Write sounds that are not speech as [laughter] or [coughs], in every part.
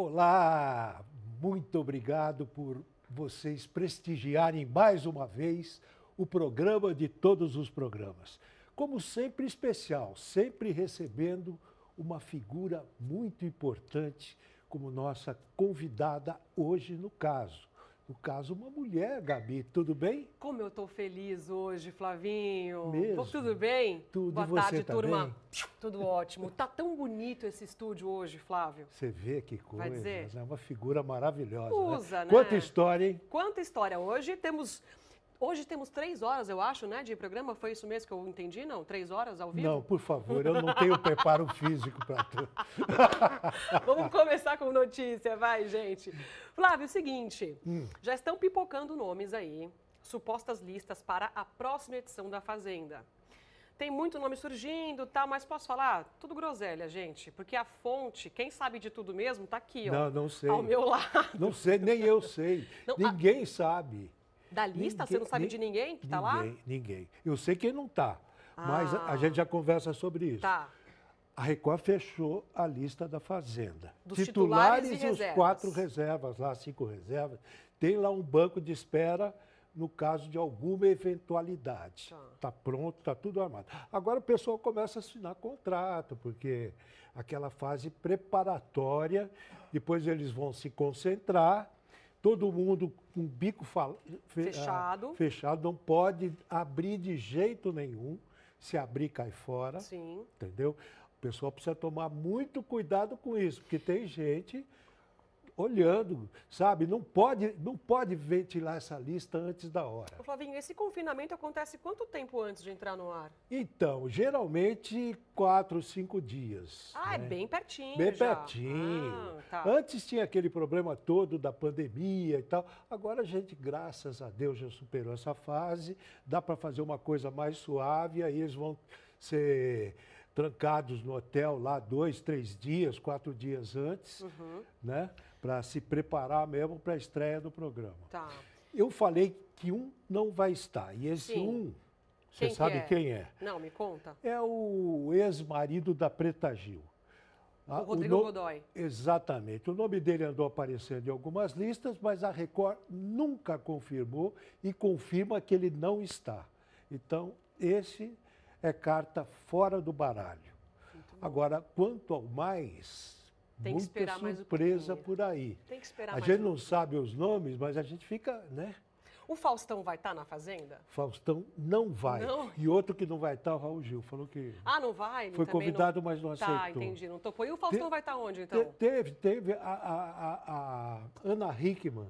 Olá, muito obrigado por vocês prestigiarem mais uma vez o programa de todos os programas. Como sempre especial, sempre recebendo uma figura muito importante como nossa convidada hoje no caso. No caso, uma mulher, Gabi, tudo bem? Como eu estou feliz hoje, Flavinho. Mesmo? Tudo bem? Tudo. Boa tarde, tá turma. bem? Tudo ótimo. Tá tão bonito esse estúdio hoje, Flávio. Você vê que coisa, Vai dizer? é uma figura maravilhosa. Usa, né? Quanta história, hein? Quanta história. Hoje temos. Hoje temos três horas, eu acho, né, de programa. Foi isso mesmo que eu entendi, não? Três horas ao vivo? Não, por favor, eu não tenho preparo físico para tudo. [laughs] Vamos começar com notícia, vai, gente. Flávio, é o seguinte, Hum. já estão pipocando nomes aí, supostas listas para a próxima edição da Fazenda. Tem muito nome surgindo, tá? Mas posso falar? Tudo groselha, gente. Porque a fonte, quem sabe de tudo mesmo, tá aqui, ó. Não, não sei. Ao meu lado. Não sei, nem eu sei. Não, a- ninguém sabe. Da lista, você Ninguém- não sabe de ninguém que tá lá? Ninguém, ninguém. Eu sei quem não está, mas a, Ah. a gente já conversa sobre isso. Tá. A Record fechou a lista da Fazenda. Dos titulares e os reservas. quatro reservas, lá cinco reservas. Tem lá um banco de espera no caso de alguma eventualidade. Tá. Está pronto, está tudo armado. Agora o pessoal começa a assinar contrato, porque aquela fase preparatória, depois eles vão se concentrar, todo mundo com o bico Fechado. ah, fechado, não pode abrir de jeito nenhum. Se abrir, cai fora. Sim. Entendeu? O pessoal precisa tomar muito cuidado com isso, porque tem gente olhando, sabe? Não pode, não pode ventilar essa lista antes da hora. Ô, Flavinho, esse confinamento acontece quanto tempo antes de entrar no ar? Então, geralmente quatro, cinco dias. Ah, é né? bem pertinho Bem já. pertinho. Ah, tá. Antes tinha aquele problema todo da pandemia e tal. Agora a gente, graças a Deus, já superou essa fase. Dá para fazer uma coisa mais suave, aí eles vão ser trancados no hotel lá dois, três dias, quatro dias antes, Uhum. né? Para se preparar mesmo para a estreia do programa. Tá. Eu falei que um não vai estar. E esse Sim. um, você Quem que sabe é? quem é? Não, me conta. É o ex-marido da Preta Gil. Ah, O Rodrigo no- Godoy. Exatamente. O nome dele andou aparecendo em algumas listas, mas a Record nunca confirmou e confirma que ele não está. Então, esse é carta fora do baralho. Agora, quanto ao mais, Tem que muita esperar mais um surpresa por aí. Tem que esperar A mais gente um não sabe os nomes, mas a gente fica, né? O Faustão vai estar na Fazenda? Faustão não vai. Não? E outro que não vai estar, o Raul Gil, falou que Ah, não vai? Ele foi convidado, mas não não... aceitou. Tá, entendi, não topou. E o Faustão Te- vai estar onde, Te- então? Teve, teve a, a- a- a Ana Hickman.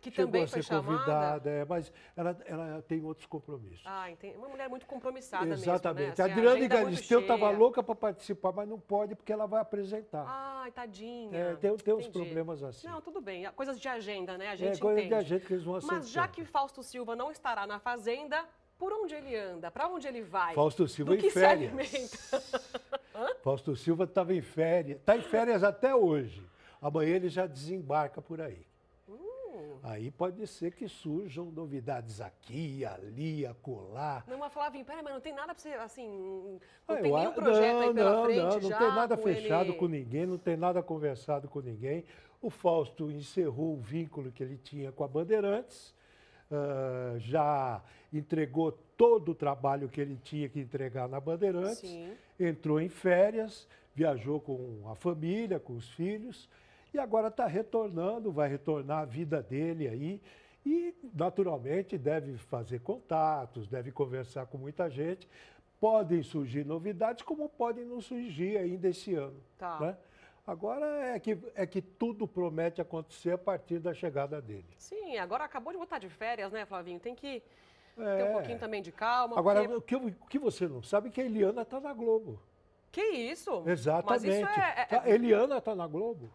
Que chegou também a ser chamada? convidada, é, mas ela, ela tem outros compromissos. Ah, entendi. Uma mulher muito compromissada Exatamente. mesmo, né? A Assim, Adriane agenda muito Galisteu estava louca para participar, mas não pode porque ela vai apresentar. Ai, tadinha. É, tem, tem uns problemas assim. Não, tudo bem. Coisas de agenda, né? A é gente coisa entende. de gente que eles vão aceitando. Mas já que Fausto Silva não estará na Fazenda, por onde ele anda? Para onde ele vai? Fausto Silva [laughs] em férias. Fausto Silva estava em férias. Está em férias até hoje. Amanhã ele já desembarca por aí. Aí pode ser que surjam novidades aqui, ali, acolá. Não, mas Flavinho, peraí, mas não tem nada pra você, assim, não Ah, tem nenhum projeto aí não, pela não, frente não, já Não tem nada com fechado ele? com ninguém, não tem nada conversado com ninguém. O Fausto encerrou o vínculo que ele tinha com a Bandeirantes, ah, já entregou todo o trabalho que ele tinha que entregar na Bandeirantes, Sim. entrou em férias, viajou com a família, com os filhos, e agora está retornando, vai retornar a vida dele aí. E, naturalmente, deve fazer contatos, deve conversar com muita gente. Podem surgir novidades, como podem não surgir ainda esse ano. Tá. né? Agora é que, é que tudo promete acontecer a partir da chegada dele. Sim, agora acabou de voltar de férias, né, Flavinho? Tem que ter É. um pouquinho também de calma. Agora, porque- o que, o que você não sabe é que a Eliana está na Globo. Que isso? Exatamente. Mas isso é... é- Tá, Eliana está na Globo.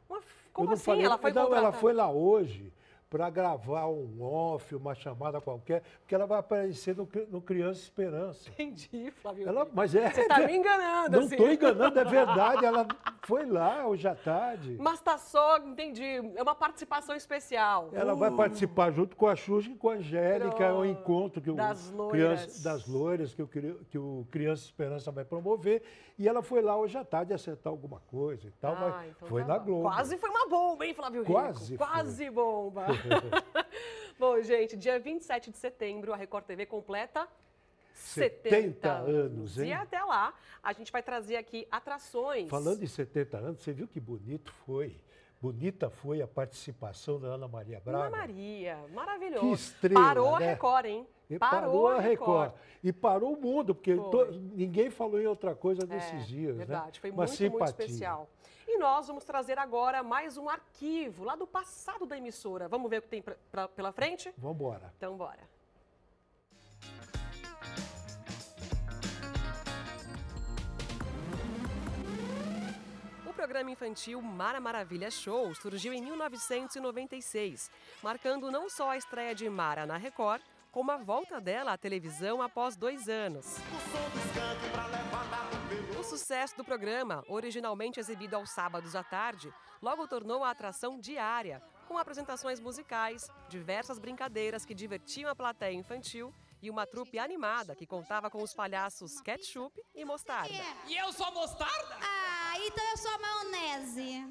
Como assim? falei- ela foi não, ela foi lá hoje para gravar um off, uma chamada qualquer, porque ela vai aparecer no, no Criança Esperança. Entendi, Flávio. Ela, mas é, Você está me enganando, Não assim. estou enganando, é verdade. Ela foi lá hoje à tarde. Mas tá só, entendi, é uma participação especial. Ela vai participar junto com a Xuxa e com a Angélica, é um encontro que o Das loiras. Criança, das loiras que o, que o Criança Esperança vai promover. E ela foi lá hoje à tarde acertar alguma coisa e tal, Ah, mas então foi tá na. Globo. Quase foi uma bomba, hein, Flávio Rico? Quase foi. Quase bomba. [laughs] bom, gente, dia 27 de setembro, a Record TV completa 70, 70 anos, hein? E até lá, a gente vai trazer aqui atrações. Falando em 70 anos, você viu que bonito foi? Bonita foi a participação da Ana Maria Braga. Ana Maria, maravilhoso. Que estrela, Parou né? a Record, hein? E parou, a Record. E parou o mundo, porque to- ninguém falou em outra coisa nesses É, dias. Verdade, né? foi Uma muito, muito simpatia. especial. E nós vamos trazer agora mais um arquivo lá do passado da emissora. Vamos ver o que tem pra- pra- pela frente? Vamos embora. Então, bora. O programa infantil Mara Maravilha Show surgiu em 1996, marcando não só a estreia de Mara na Record, como a volta dela à televisão após dois anos. O sucesso do programa, originalmente exibido aos sábados à tarde, logo tornou a atração diária, com apresentações musicais, diversas brincadeiras que divertiam a plateia infantil e uma trupe animada que contava com os palhaços Ketchup e Mostarda. E eu sou mostarda? Ah, então eu sou a maionese.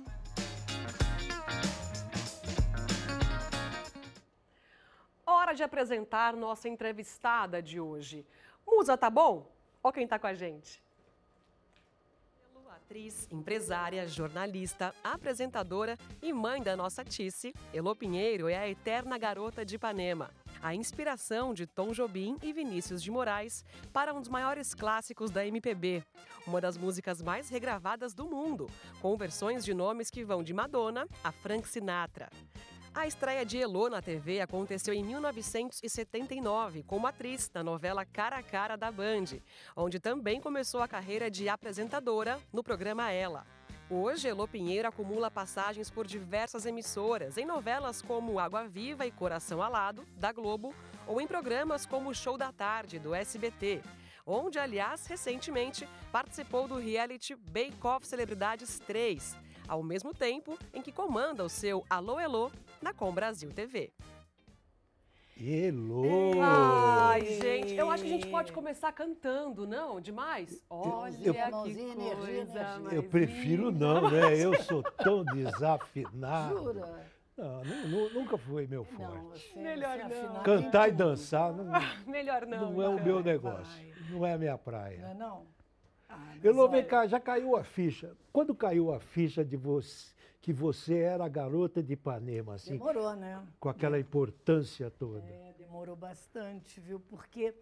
Hora de apresentar nossa entrevistada de hoje. Musa, tá bom? Ó quem tá com a gente. Atriz, empresária, jornalista, apresentadora e mãe da nossa Tice, Elô Pinheiro é a eterna garota de Ipanema. A inspiração de Tom Jobim e Vinícius de Moraes para um dos maiores clássicos da MPB, uma das músicas mais regravadas do mundo, com versões de nomes que vão de Madonna a Frank Sinatra. A estreia de Elô na TV aconteceu em 1979, como atriz na novela Cara a Cara da Band, onde também começou a carreira de apresentadora no programa Ela. Hoje, Elô Pinheiro acumula passagens por diversas emissoras, em novelas como Água Viva e Coração Alado, da Globo, ou em programas como Show da Tarde, do SBT, onde, aliás, recentemente participou do reality Bake Off Celebridades 3, ao mesmo tempo em que comanda o seu Alô Elô na Com Brasil TV. Elô! Ai, gente, eu acho que a gente pode começar cantando, não? Demais? Olha eu- que Mãozinha, energia, coisa energia. mais Eu prefiro linda. não, né? Eu sou tão desafinado. Jura? Não, nu- nunca foi meu forte. Não, você, Melhor você não. afinado Cantar e dançar não, [laughs] Melhor não. não é o então. meu negócio. vai. Não é a minha Não praia. é não? Ah, mas Elô, vem cá, já caiu a ficha. Quando caiu a ficha de você, que você era a garota de Ipanema, assim, Demorou, né? com aquela importância toda? É, demorou bastante, viu? Porque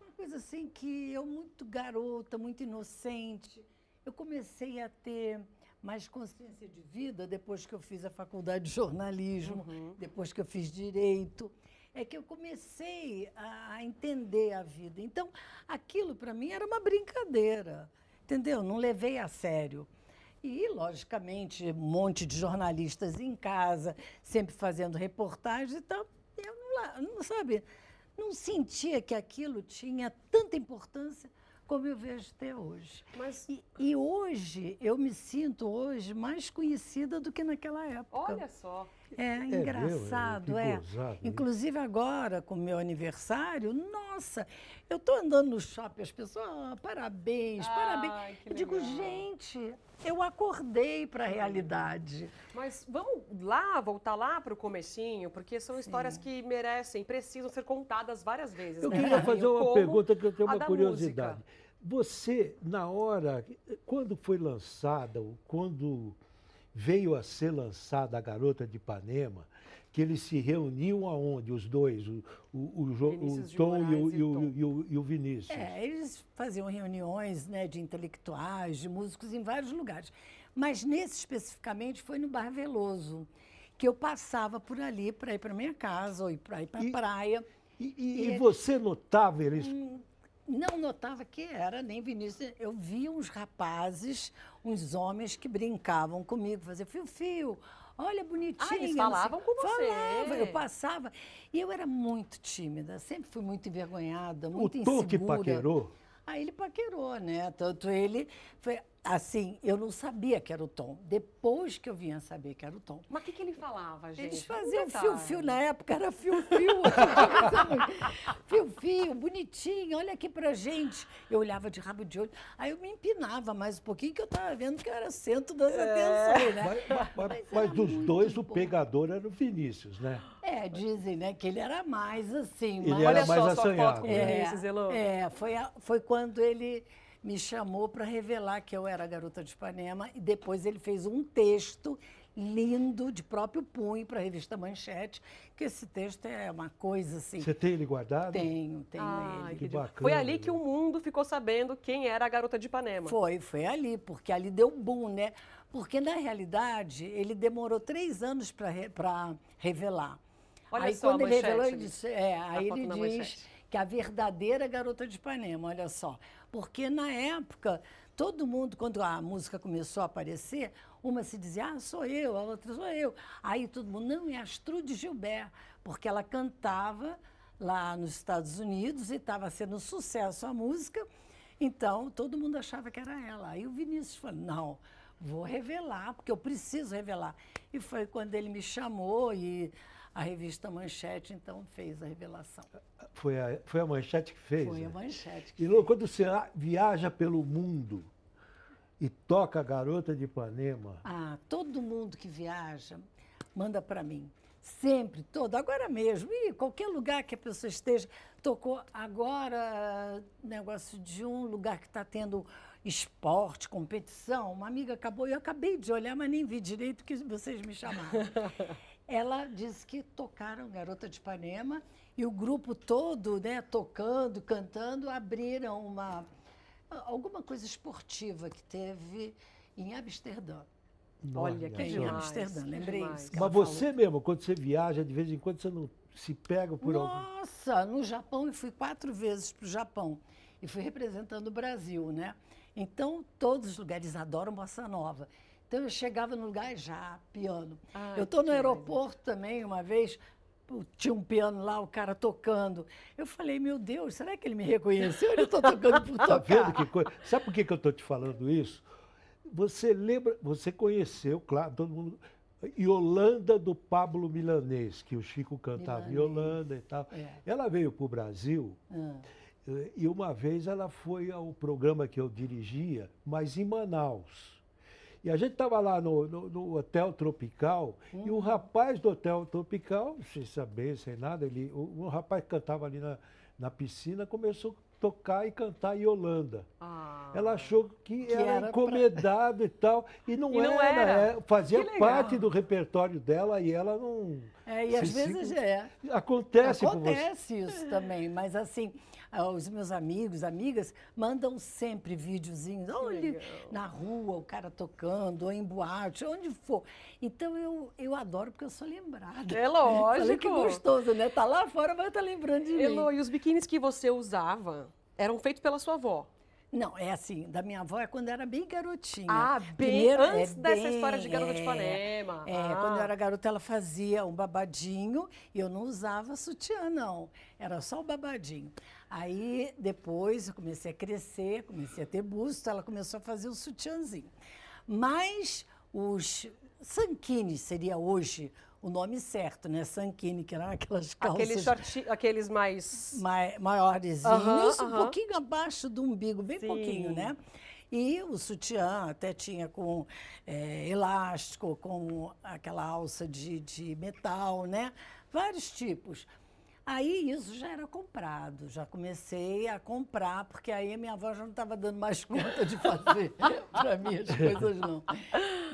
uma coisa assim que eu, muito garota, muito inocente, eu comecei a ter mais consciência de vida depois que eu fiz a faculdade de jornalismo, depois que eu fiz direito. É que eu comecei a entender a vida. Então, aquilo para mim era uma brincadeira, entendeu? Não levei a sério. E, logicamente, um monte de jornalistas em casa, sempre fazendo reportagens e tal. Eu não, não sabe, não sentia que aquilo tinha tanta importância como eu vejo até hoje. Mas, E, e hoje, eu me sinto hoje mais conhecida do que naquela época. olha só. É mesmo? engraçado, Que é. gozado? Inclusive agora, com o meu aniversário, nossa, eu estou andando no shopping, as pessoas, "Ah, parabéns, Ai, parabéns. que Eu digo, gente, eu acordei para a realidade. Mas vamos lá, voltar lá para o comecinho, porque são histórias que merecem, precisam ser contadas várias vezes. Eu né, queria fazer uma Como pergunta que eu tenho uma da curiosidade. música. Você, na hora, quando foi lançada, ou quando veio a ser lançada a Garota de Ipanema, que eles se reuniam aonde, os dois, o, o, o o Tom e o, e e o Tom. e o- e o Vinícius. É, eles faziam reuniões né, de intelectuais, de músicos em vários lugares. Mas nesse especificamente foi no Bar Veloso, que eu passava por ali para ir para minha casa ou ir para ir para a praia. E, e- e E- você notava eles Não notava que era nem Vinícius. Eu via uns rapazes, uns homens que brincavam comigo, faziam fio-fio. Olha, bonitinha. Ah, eles falavam com você. Falava, eu passava. E eu era muito tímida, sempre fui muito envergonhada, O muito Tom que insegura. paquerou, Aí ele paquerou, né? Tanto ele foi assim, eu não sabia que era o Tom. Depois que eu vinha saber que era o Tom. Mas o que, que ele falava, gente? Eles faziam fio-fio na época, era fio-fio. [laughs] Fio-fio, bonitinho, olha aqui pra gente. Eu olhava de rabo de olho, aí eu me empinava mais um pouquinho, que eu tava vendo que eu era centro das atenções, né? mas, mas- mas- Mas dos dois, o bom. pegador era o Vinícius, né? É, dizem, né, que ele era mais assim. Ele mais... era Olha mais só sua assanhado, foto com o né? Vinícius, Elô. É, foi, a- foi quando ele me chamou para revelar que eu era a garota de Ipanema e depois ele fez um texto lindo de próprio punho para a revista Manchete, que esse texto é uma coisa assim. Você tem ele guardado? Tenho, tenho Ai, ele. Que bacana, Foi ali que o mundo ficou sabendo quem era a garota de Ipanema. Foi, foi ali, porque ali deu boom, né? Porque, na realidade, ele demorou três anos para revelar. Olha aí, só a quando ele revelou, manchete ele ali. disse, é, aí ele diz manchete. que a verdadeira garota de Ipanema, olha só. Porque, na época, todo mundo, quando a música começou a aparecer, uma se dizia, ah, sou eu, a outra sou eu. Aí todo mundo, não, é Astrude Gilbert, porque ela cantava lá nos Estados Unidos e estava sendo um sucesso a música. Então, todo mundo achava que era ela. Aí o Vinícius falou: não, vou revelar, porque eu preciso revelar. E foi quando ele me chamou e a revista Manchete, então, fez a revelação. Foi a, foi a manchete que fez. Foi né? a Manchete. que E Lô, quando você viaja pelo mundo e toca a garota de Ipanema, Ah, todo mundo que viaja manda para mim. Sempre, todo. Agora mesmo. E qualquer lugar que a pessoa esteja. Tocou agora negócio de um lugar que está tendo esporte, competição. Uma amiga acabou, eu acabei de olhar, mas nem vi direito que vocês me chamaram. [laughs] Ela disse que tocaram Garota de Ipanema e o grupo todo, né, tocando, cantando, abriram uma alguma coisa esportiva que teve em Amsterdã. Olha, que É, em demais. Amsterdã, que lembrei demais. isso. mas você mesmo, quando você viaja, de vez em quando você não se pega por algum. Nossa, no Japão eu fui quatro vezes para o Japão e fui representando o Brasil, né? Então, todos os lugares adoram bossa nova. Então, eu chegava no lugar já, piano. Ai, eu estou no aeroporto também, uma vez, tinha um piano lá, o cara tocando. Eu falei, meu Deus, será que ele me reconheceu? Ele estou tocando por [laughs] Tá tocar. vendo que coisa? Sabe por que, que eu estou te falando isso? Você lembra, você conheceu, claro, todo mundo. Yolanda do Pablo Milanês, que o Chico cantava Milanês. Yolanda e tal. É. Ela veio para o Brasil Ah, eh, e uma vez ela foi ao programa que eu dirigia, mas em Manaus. E a gente estava lá no, no- no Hotel Tropical e Hum. o rapaz do Hotel Tropical, sem saber, sem nada, ele, o, o rapaz que cantava ali na, na piscina começou a tocar e cantar Yolanda. Ah. Ela achou que, era, era pra- encomendado e tal, e [laughs] não, E não era, era. é, fazia Que parte do repertório dela e ela não. É, e se às vezes segura- é. Acontece. Acontece isso também, mas assim, ah, os meus amigos, amigas, mandam sempre videozinhos. Olha, na rua, o cara tocando, ou em boate, onde for. Então eu, eu adoro porque eu sou lembrada. É [laughs] Falei que lógico. gostoso, né? Tá lá fora, mas tá lembrando de Elô, mim. e os biquínis que você usava eram feitos pela sua avó? Não, é assim, da minha avó é quando era bem garotinha. Ah, bem Primeiro, é antes dessa bem- história de garota de é, Ipanema. É, Ah. quando eu era garota, ela fazia um babadinho e eu não usava sutiã, não. Era só o babadinho. Aí, depois, eu comecei a crescer, comecei a ter busto, ela começou a fazer o sutiãzinho. Mas os sanquines seria hoje o nome certo, né? Sanquine, que eram aquelas [laughs] calças Aqueles, shorti, aqueles mais... mai, Aham, um pouquinho abaixo do umbigo, bem Sim. pouquinho, né? E o sutiã até tinha com eh, elástico, com aquela alça de, de metal, né? Vários tipos. Aí isso já era comprado, já comecei a comprar, porque aí a minha avó já não estava dando mais [laughs] conta de fazer [laughs] para mim as coisas, não.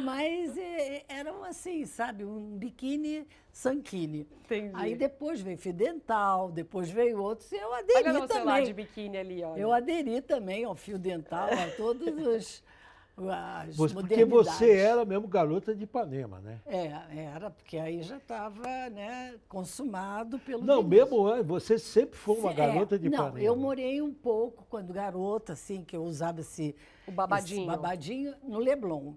Mas eh, eram assim, sabe, um biquíni sanquine. Entendi. Aí depois veio fio dental, depois veio outros, e eu aderi Olha também. de biquíni ali, olha. Eu aderi também ao fio dental, a todos os as Você- porque você era mesmo garota de Ipanema, né? É, era, porque aí já estava né, consumado pelo Não, Vinícius. mesmo você sempre foi uma É, garota de Não, Ipanema. eu morei um pouco quando garota, assim, que eu usava esse O babadinho. esse babadinho no Leblon.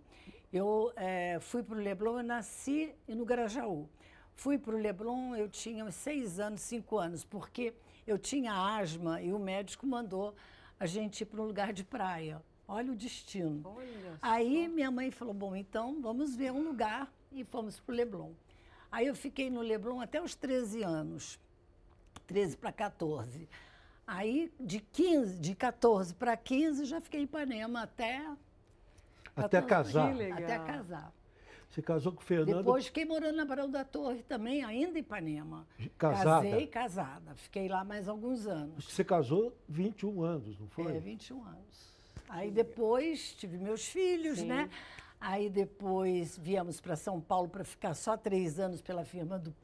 Eu eh, fui para o Leblon, eu nasci no Grajaú. Fui para o Leblon, eu tinha uns seis anos, cinco anos, porque eu tinha asma e o médico mandou a gente ir para um lugar de praia. Olha o destino. Olha Aí minha mãe falou: bom, então vamos ver um lugar e fomos para o Leblon. Aí eu fiquei no Leblon até os 13 anos, 13 para 14. Aí de 15, de 14 para 15 já fiquei em Ipanema até Até 14, casar. Que legal. até casar. Você casou com o Fernando Depois fiquei morando na Barão da Torre também, ainda em Ipanema. casada? Casei casada. Fiquei lá mais alguns anos. Você casou 21 anos, não foi? É, 21 anos. Aí depois tive meus filhos, Sim. né? Aí depois viemos para São Paulo para ficar só três anos pela firma do,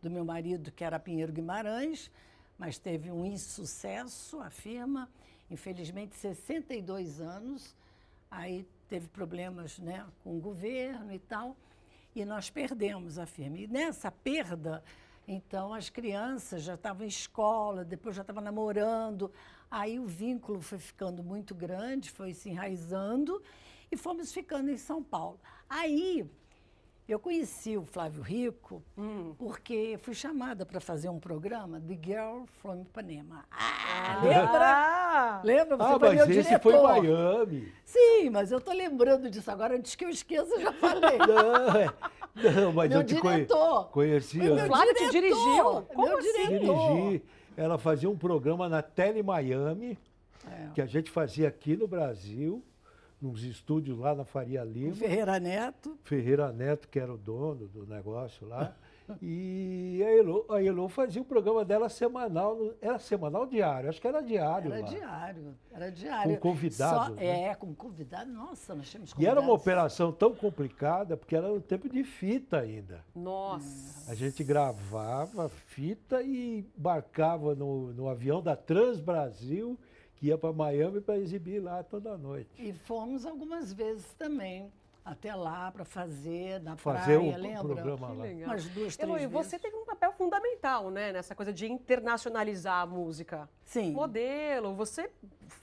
do meu marido, que era Pinheiro Guimarães, mas teve um insucesso a firma, infelizmente 62 anos. Aí teve problemas né, com o governo e tal, e nós perdemos a firma. E nessa perda, então as crianças já estavam em escola, depois já estavam namorando, aí o vínculo foi ficando muito grande, foi se enraizando e fomos ficando em São Paulo. Aí eu conheci o Flávio Rico porque fui chamada para fazer um programa The Girl from Ipanema. Ah, lembra? Ah, Lembra? Você Ah, foi meu mas esse diretor. foi em Miami. Sim, mas eu estou lembrando disso agora, antes que eu esqueça, eu já falei. Não, é- não, mas Meu eu te conhe- diretor. conheci Foi meu. Flávio te diretor, dirigiu? Como meu assim? diretor. dirigi. Ela fazia um programa na Tele Miami, É. que a gente fazia aqui no Brasil, nos estúdios lá na Faria O Lima. Ferreira Neto. Ferreira Neto, que era o dono do negócio lá. [laughs] E a Elô, a Elô fazia o programa dela semanal, era semanal ou diário? Acho que era diário Era lá. diário, era diário. Com convidados, Só- né? É, com convidado. Nossa, nós tínhamos E convidados. era uma operação tão complicada, porque era no tempo de fita ainda. Nossa. A gente gravava fita e embarcava no, no avião da Trans Brasil, que ia para Miami para exibir lá toda noite. E fomos algumas vezes também até lá para fazer na Fazer praia, o lembra? programa Que lá. legal. Umas duas, três Eloy, você teve um papel fundamental, né, nessa coisa de internacionalizar a música. Sim. Modelo, você,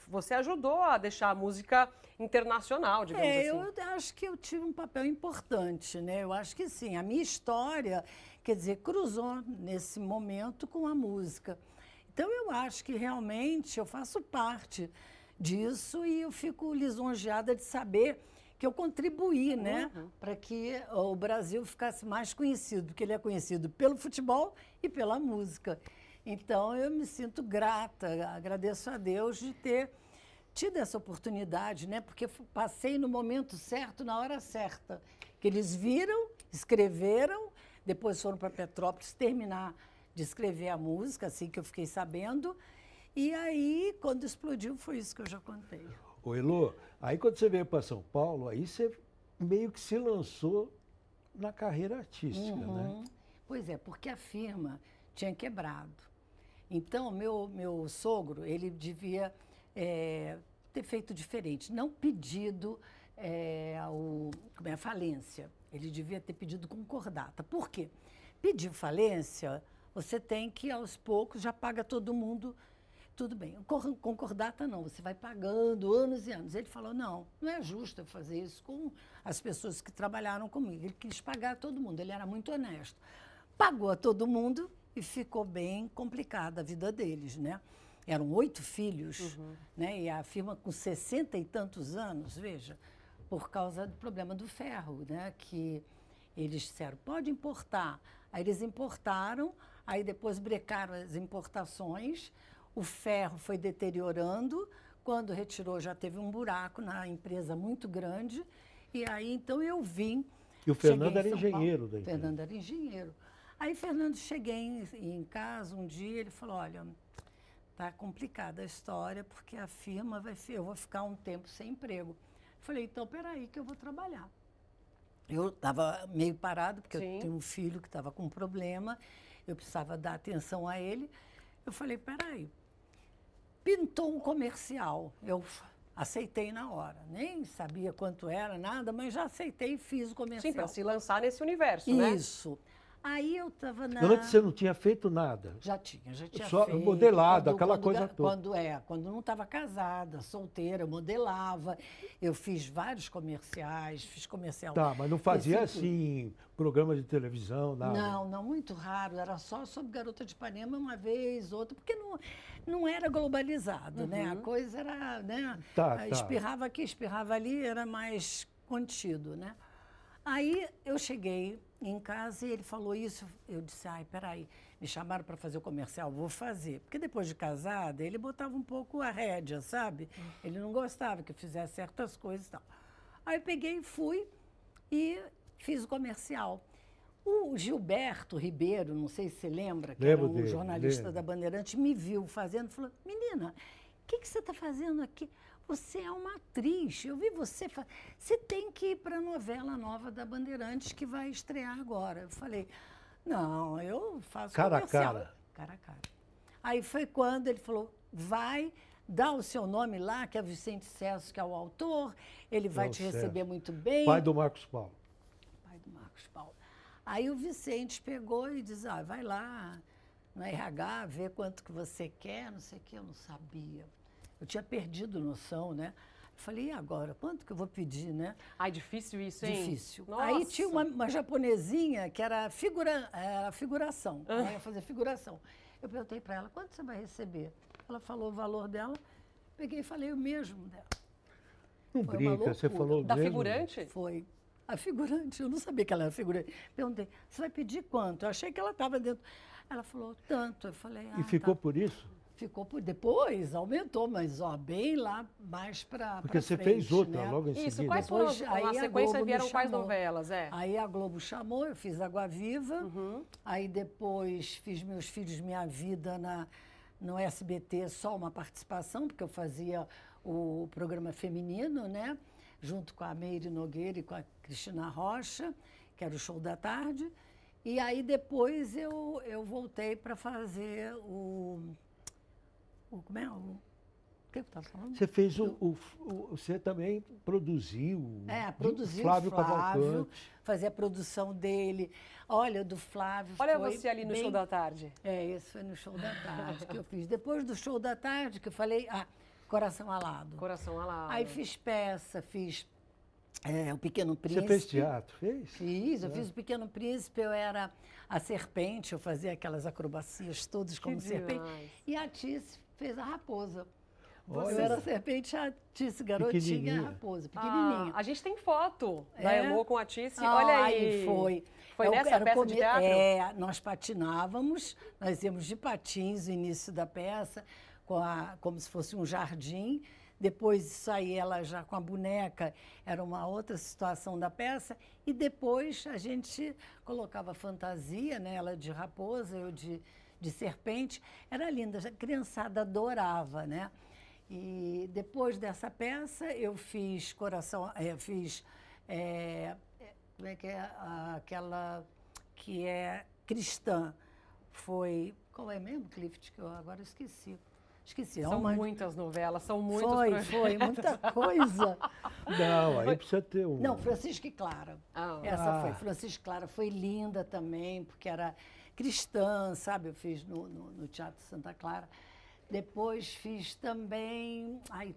você ajudou a deixar a música internacional, digamos É, assim. eu acho que eu tive um papel importante, né? Eu acho que sim. A minha história, quer dizer, cruzou nesse momento com a música. Então eu acho que realmente eu faço parte disso e eu fico lisonjeada de saber que eu contribuí, né, para que o Brasil ficasse mais conhecido, porque ele é conhecido pelo futebol e pela música. Então eu me sinto grata, agradeço a Deus de ter tido essa oportunidade, né? Porque passei no momento certo, na hora certa. Que eles viram, escreveram, depois foram para Petrópolis terminar de escrever a música, assim que eu fiquei sabendo. E aí, quando explodiu, foi isso que eu já contei. Ô Elô, aí quando você veio para São Paulo, aí você meio que se lançou na carreira artística, né? Uhum. Pois é, porque a firma tinha quebrado. Então, meu, meu sogro, ele devia eh, ter feito diferente, não pedido eh, ao, como é, a falência. Ele devia ter pedido concordata. Por quê? Pedir falência, você tem que, aos poucos, já paga todo mundo tudo bem. Cor- Concordata não, você vai pagando anos e anos. Ele falou: não, não é justo eu fazer isso com as pessoas que trabalharam comigo. Ele quis pagar a todo mundo, ele era muito honesto. Pagou a todo mundo e ficou bem complicada a vida deles, né? Eram oito filhos, né? E a firma com sessenta e tantos anos, veja, por causa do problema do ferro, né? Que eles disseram, pode importar. Aí eles importaram, aí depois brecaram as importações, o ferro foi deteriorando, quando retirou já teve um buraco na empresa muito grande, e aí então eu vim. E o Fernando era Paulo. engenheiro da empresa. Fernando era engenheiro. Aí Fernando, cheguei em, em casa um dia, ele falou, olha, tá complicada a história, porque a firma vai, eu vou ficar um tempo sem emprego. Falei, então peraí que eu vou trabalhar. Eu estava meio parado, porque Sim. eu tenho um filho que estava com problema, eu precisava dar atenção a ele. Eu falei, peraí, pintou um comercial. Eu aceitei na hora. Nem sabia quanto era, nada, mas já aceitei e fiz o comercial. Sim, para se lançar nesse universo, né? Isso. Aí eu estava na. Antes você não tinha feito nada. Já tinha, já tinha Só feito. modelado, Quando- aquela quando coisa toda. Quando, é, quando não estava casada, solteira, eu modelava. Eu fiz vários comerciais, fiz comercial. Tá, mas não fazia Esse assim, programa de televisão, nada. Não, não, muito raro. Era só sobre Garota de Ipanema uma vez, outra, porque não, não era globalizado, né? A coisa era, né? Tá, ah, tá. Espirrava aqui, espirrava ali, era mais contido, né? Aí eu cheguei em casa e ele falou isso. Eu disse, ai, peraí, me chamaram para fazer o comercial, vou fazer. Porque depois de casada, ele botava um pouco a rédea, sabe? Ele não gostava que eu fizesse certas coisas e tal. Aí eu peguei e fui e fiz o comercial. O Gilberto Ribeiro, não sei se você lembra, que Lembro era um dele, jornalista lembro. da Bandeirante, me viu fazendo e falou: Menina, o que, que você está fazendo aqui? Você é uma atriz. Eu vi você. fa- Você tem que ir para a novela nova da Bandeirantes que vai estrear agora. Eu falei: Não, eu faço Cara a cara. Cara a cara. Aí foi quando ele falou: Vai. Dá o seu nome lá, que é Vicente Cesso, que é o autor, ele vai É o te receber muito bem Pai do Marcos Paulo. pai do Marcos Paulo. Aí o Vicente pegou e disse, ah, vai lá no RH, vê quanto que você quer, não sei o que, eu não sabia. Eu tinha perdido noção, né? Eu falei, e agora? Quanto que eu vou pedir, né? Ai, difícil isso, hein? Difícil. Nossa. Aí tinha uma, uma japonesinha que era, figura, era figuração, ela ia fazer figuração. Eu perguntei para ela, quanto você vai receber? Ela falou o valor dela, peguei e falei o mesmo dela. Não Foi uma brinca, você falou Da mesmo? figurante? Foi. A figurante, eu não sabia que ela era figurante. Perguntei, você vai pedir quanto? Eu achei que ela estava dentro. Ela falou, tanto. Eu falei, ah, E ficou tá. por isso? Ficou por depois, aumentou, mas ó, bem lá mais para Porque você fez outra né? logo em Isso, seguida. quais foram Depois, as, aí na a sequência Globo vieram quais chamou. novelas, é? Aí a Globo chamou, eu fiz Água Viva. Uhum. Aí depois fiz Meus Filhos Minha Vida na, no SBT, só uma participação, porque eu fazia o programa feminino, né? Junto com a Meire Nogueira e com a Cristina Rocha, que era o show da tarde. E aí depois eu, eu voltei para fazer o, o. Como é? O, o que eu estava falando? Você fez o, o- o- Você também produziu. É, produziu Flávio, o Flávio, Cavalcante. fazia a produção dele. Olha, do Flávio Olha foi você ali no bem- show da tarde. É, esse foi no show da tarde que eu fiz. Depois do show da tarde que eu falei, ah, Coração Alado. Coração alado. Aí fiz peça, fiz é, O Pequeno Príncipe. Você fez teatro? Fez? Fiz, eu fiz O Pequeno Príncipe, eu era a serpente, eu fazia aquelas acrobacias todas como serpente. demais. E a Tice fez a raposa. Olha. Eu era a serpente, a Tice garotinha, Pequenininha. raposa, Ah, pequenininha. a gente tem foto da É? Elo com a Tice. Ah, Olha aí. foi. Foi o- nessa peça de come- teatro? É, nós patinávamos, nós íamos de patins no início da peça, com a- como se fosse um jardim. Depois disso aí, ela já com a boneca, era uma outra situação da peça. E depois a gente colocava fantasia, né? ela de raposa, eu de, de serpente. Era linda, a criançada adorava, né? E depois dessa peça, eu fiz Coração, eh, fiz eh, como é que é aquela que é cristã? Foi qual é mesmo, Clift? Que eu agora esqueci. Esqueci. é São uma- muitas novelas, são muitos Foi, projetos. foi, muita [laughs] coisa. Não, aí precisa ter um. Não, Francisca e Clara. Ah. Essa Ah. foi. Francisca e Clara foi linda também, porque era cristã, sabe? Eu fiz no, no- no Teatro Santa Clara. Depois fiz também. Ai,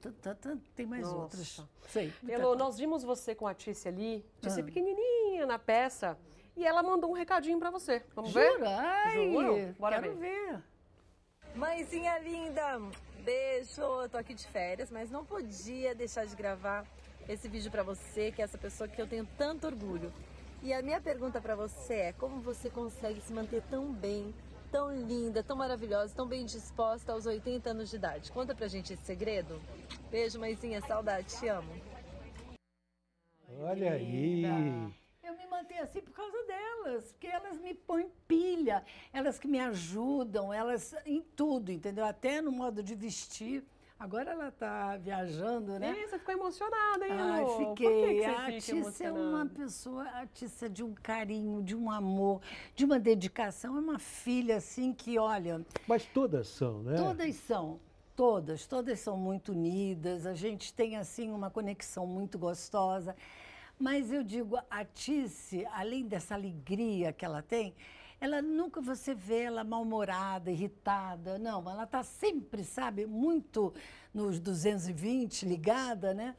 tem mais Nossa. outras. Sei. coisa. nós vimos você com a Tice ali, Tice Ah. pequenininha na peça, e ela mandou um recadinho pra você. Vamos ver? Jura? Ai, Juro? Bora quero ver. ver. Mãezinha linda, beijo. Eu tô aqui de férias, mas não podia deixar de gravar esse vídeo pra você, que é essa pessoa que eu tenho tanto orgulho. E a minha pergunta pra você é: como você consegue se manter tão bem, tão linda, tão maravilhosa, tão bem disposta aos 80 anos de idade? Conta pra gente esse segredo. Beijo, mãezinha, saudade, te amo. Olha aí. Mantenho assim por causa delas, porque elas me põem pilha, elas que me ajudam, elas em tudo, entendeu? Até no modo de vestir. Agora ela está viajando, né? Ih, você ficou emocionada, hein, Ai, Elo? Por que fiquei. que a Tícia é uma pessoa, a Tícia é de um carinho, de um amor, de uma dedicação. É uma filha, assim, que, olha, Mas todas são, né? Todas são, todas, todas são muito unidas. A gente tem assim uma conexão muito gostosa. Mas eu digo, a Tice, além dessa alegria que ela tem, ela nunca você vê ela mal-humorada, irritada. Não, ela está sempre, sabe, muito nos 220, ligada, né?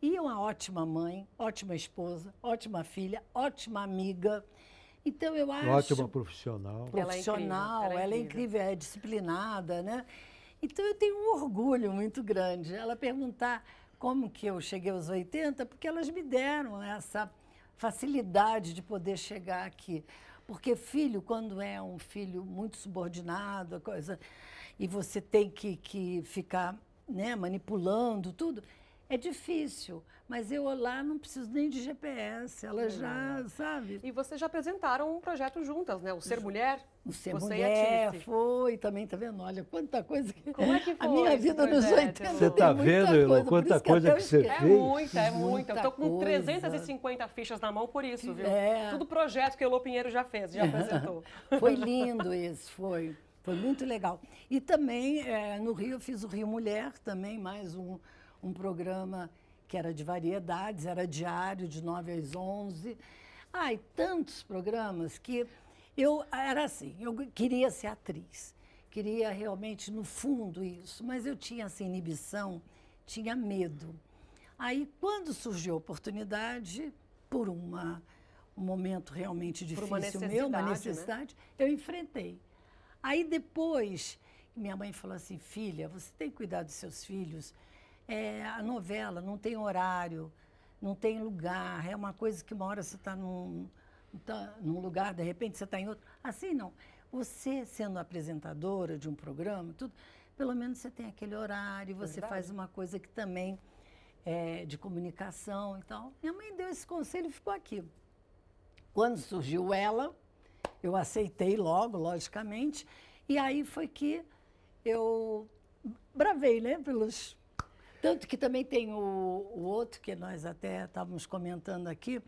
E é uma ótima mãe, ótima esposa, ótima filha, ótima amiga. Então eu acho. Ótima profissional. Ela é Profissional, incrível, ela é ela é incrível. incrível, é disciplinada, né? Então eu tenho um orgulho muito grande. Ela perguntar como que eu cheguei aos 80, porque elas me deram essa facilidade de poder chegar aqui. Porque filho, quando é um filho muito subordinado, coisa, e você tem que, que ficar né, manipulando tudo, é difícil. Mas eu lá não preciso nem de GPS, ela já, sabe? E vocês já apresentaram um projeto juntas, né? O Ser Mulher. O ser Você mulher, e a Tice. foi, também, tá vendo? Olha, quanta coisa que... Como é que A foi minha esse vida nos projeto, 80 Elô? Você tá tem muita vendo, Elô, coisa, por quanta isso coisa até que eu você esqueço. É fez? muita, é muita. Muita Eu tô com coisa. 350 fichas na mão por isso, viu? É. Tudo projeto que o Elô Pinheiro já fez, já apresentou. [laughs] Foi lindo esse, foi. Foi muito legal. E também, eh, no Rio, eu fiz o Rio Mulher também, mais um, um programa que era de variedades, era diário, de 9 às 11. Ai, tantos programas que eu era assim, eu queria ser atriz, queria realmente, no fundo, isso, mas eu tinha essa inibição, tinha medo. Aí, quando surgiu a oportunidade, por uma, um momento realmente difícil uma meu, uma necessidade, né? eu enfrentei. Aí depois, minha mãe falou assim, filha, você tem que cuidar dos seus filhos. É, a novela não tem horário, não tem lugar, é uma coisa que uma hora você está num, tá num lugar, de repente você está em outro. Assim não. Você sendo apresentadora de um programa, tudo, pelo menos você tem aquele horário, você Verdade. faz uma coisa que também é de comunicação e tal. Minha mãe deu esse conselho e ficou aqui. Quando surgiu ela, eu aceitei logo, logicamente, e aí foi que eu bravei, né, pelos... Tanto que também tem o, o outro que nós até estávamos comentando aqui,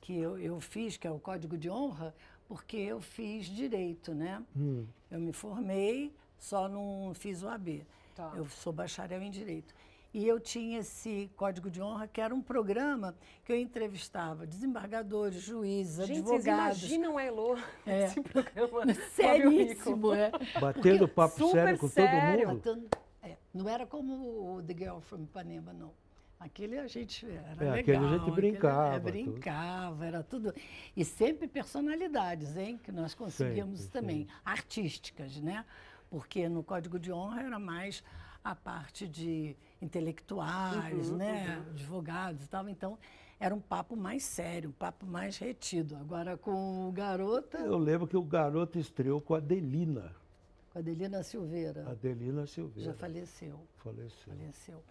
que eu, eu fiz, que é o Código de Honra, porque eu fiz direito, né? Hum. Eu me formei, só não fiz o AB. Tá. Eu sou bacharel em Direito. E eu tinha esse Código de Honra, que era um programa que eu entrevistava desembargadores, juízes, Gente, vocês advogados. imaginam a Elô É. nesse programa? [laughs] Seríssimo, é. Batendo papo super sério com sério. todo mundo. É, não era como o The Girl from Ipanema, não. Aquele a gente era É, legal. aquele a gente brincava, é, tudo. brincava, era tudo. E sempre personalidades, hein? Que nós conseguíamos Sempre, também. Artísticas, né? Porque no Código de Honra era mais a parte de intelectuais, Uhum, né? Advogados e tal. Então, era um papo mais sério, um papo mais retido. Agora, com o Garota, Eu lembro que o garoto estreou com a Adelina. Adelina Silveira, Adelina Silveira. já faleceu. Faleceu. Faleceu.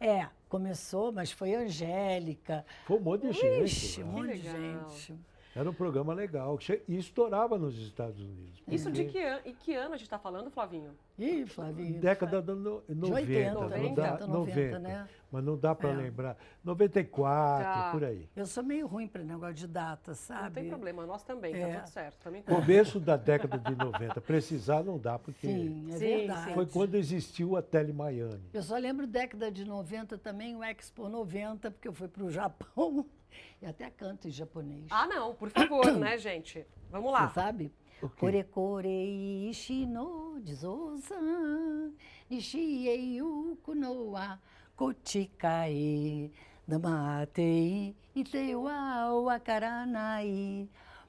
É, começou, mas foi Angélica. Foi um monte de gente. Ixi, um lá. monte de legal. gente. Era um programa legal. E estourava nos Estados Unidos. Isso de que, an... e que ano a gente está falando, Flavinho? Ih, Flavinho. Década de no- 90, 80, não 90, dá, 90, né? Mas não dá para É. lembrar. 94, Tá. por aí. Eu sou meio ruim para negócio de data, sabe? Não tem problema, nós também, É. tá tudo certo. Também Começo da década de 90. Precisar não dá, porque Sim, é Sim, verdade. foi quando existiu a Tele Miami. Eu só lembro década de 90 também, o Expo 90, porque eu fui para o Japão e até canto em japonês. Ah, não, por favor, né, [coughs] gente? Vamos lá. Você sabe? Kore kore ishi no jizozan, nishiei uku no wa kochikae, damatei ite wa wakaranai,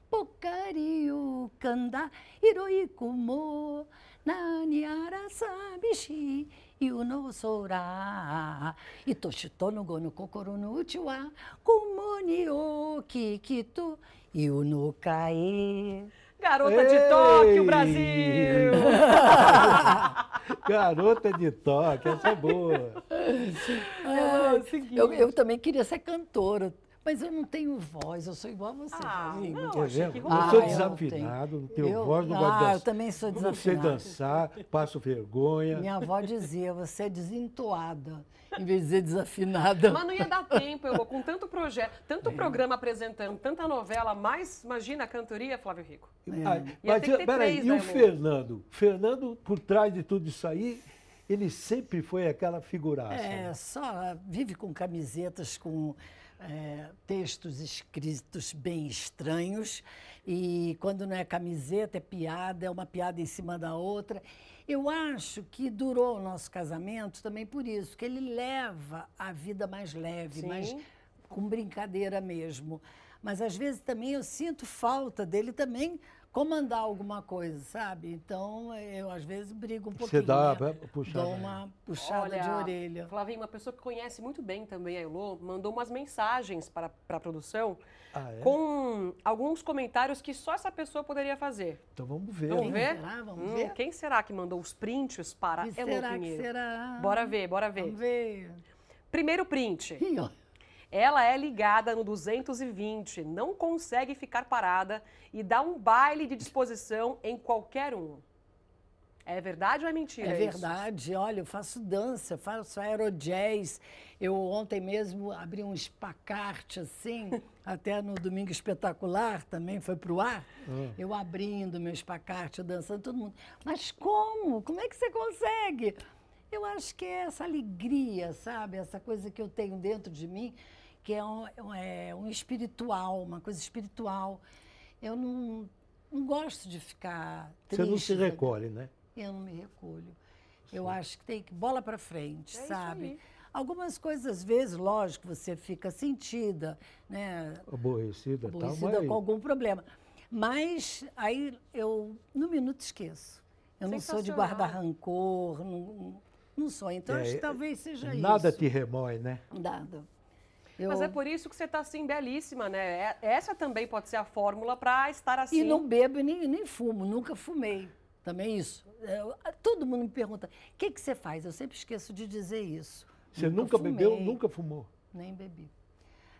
pokari u kanda hiroiku mo, nani arasabishi, iu no sora, itoshito no go no kokoro no uchi wa, kumo ni o kikitu, iu no kae. Garota de Ei! Tóquio, Brasil! [laughs] Garota de toque, essa é boa. Ah, É o seguinte. eu, eu também queria ser cantora, mas eu não tenho voz, eu sou igual a você, Ah, não, Quer ver? que Eu. Ah, sou eu desafinado, não tenho Eu- voz, não ah, gosto de dançar. eu também sou Não sei dançar, passo vergonha. Minha avó dizia, você é desentoada, em vez de dizer desafinada. Mas não ia dar tempo, Elô, com tanto projeto, tanto programa apresentando, tanta novela, mais, imagina a cantoria, Flávio Rico. Ah, Ia mas ter que ter peraí, três, e né, o amor? Fernando? Fernando, por trás de tudo isso aí, ele sempre foi aquela figuraça. É, né? só vive com camisetas com é, textos escritos bem estranhos. E quando não é camiseta, é piada, é uma piada em cima da outra. Eu acho que durou o nosso casamento também por isso, que ele leva a vida mais leve, Sim. mais com brincadeira mesmo. Mas às vezes também eu sinto falta dele também comandar alguma coisa, sabe? Então eu às vezes brigo um pouquinho. Você dá né? uma puxada, Dou uma puxada de orelha. Flavinho, uma pessoa que conhece muito bem também a Elô, mandou umas mensagens para, para a produção Ah, é? com alguns comentários que só essa pessoa poderia fazer. Então vamos ver. Vamos Quem ver? será? Vamos Hum, ver? Quem será que mandou os prints para Que Elô será que será? Bora ver, bora ver. Vamos ver. Primeiro print. Ih, ó. Ela é ligada no 220, não consegue ficar parada e dá um baile de disposição em qualquer um. É verdade ou é mentira É isso? verdade. Olha, eu faço dança, eu faço aerojazz. Eu ontem mesmo abri um espacarte assim, [laughs] até no Domingo Espetacular também foi pro ar. Eu abrindo meu espacarte, dançando, todo mundo. Mas como? Como é que você consegue? Eu acho que é essa alegria, sabe? Essa coisa que eu tenho dentro de mim, que é um, é um espiritual, uma coisa espiritual. Eu não, não gosto de ficar triste. Você não se sabe? recolhe, né? Eu não me recolho. Eu acho que tem que bola para frente, É sabe? Algumas coisas, às vezes, lógico, você fica sentida, né? Aborrecida, e tal, Aborrecida mas com algum problema. Mas aí eu, no minuto, esqueço. Eu não sou de guardar rancor, não, não sou. Então, É, acho que talvez seja nada isso. te remói, né? Nada. Mas Eu- é por isso que você está assim belíssima, né? É- Essa também pode ser a fórmula para estar assim. E não bebo e nem, nem fumo, nunca fumei. Também isso. Eu- todo mundo me pergunta, o que, que você faz? Eu sempre esqueço de dizer isso. Você nunca, bebeu, fumei. nunca fumou. Nem bebi.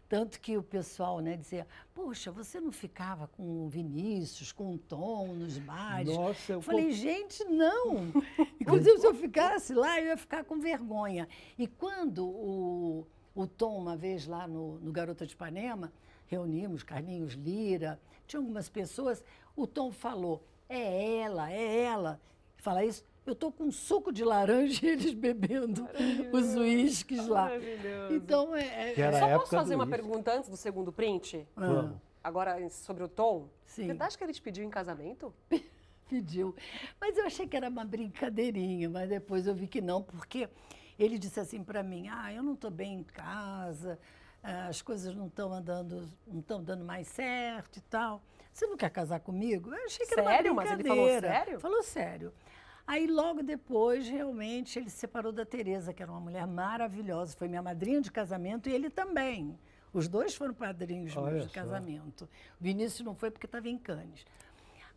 Tanto que o pessoal né, dizia, poxa, você não ficava com o Vinícius, com o Tom nos bares? Nossa, eu eu falei, gente, não. [laughs] Inclusive, se eu ficasse lá, eu ia ficar com vergonha. E quando o, o Tom, uma vez lá no, no Garota de Ipanema, reunimos Carlinhos Lira, tinha algumas pessoas, o Tom falou, é ela, é ela. Fala isso, eu estou com suco de laranja e eles bebendo os uísques lá. Maravilhoso. Então, é, é- Que era a Só posso fazer uma uísque. pergunta antes do segundo print? Ah, Vamos. Agora sobre o Tom? Sim. Verdade que ele te pediu em casamento? [laughs] pediu. Mas eu achei que era uma brincadeirinha, mas depois eu vi que não, porque ele disse assim para mim: ah, eu não estou bem em casa, ah, as coisas não estão andando, não estão dando mais certo e tal. Você não quer casar comigo? Eu achei que era Sério? uma Mas ele brincadeira. falou sério? Falou sério. Aí logo depois, realmente, ele se separou da Tereza, que era uma mulher maravilhosa, foi minha madrinha de casamento e ele também. Os dois foram padrinhos Olha meus de casamento. O Vinícius não foi porque estava em Cannes.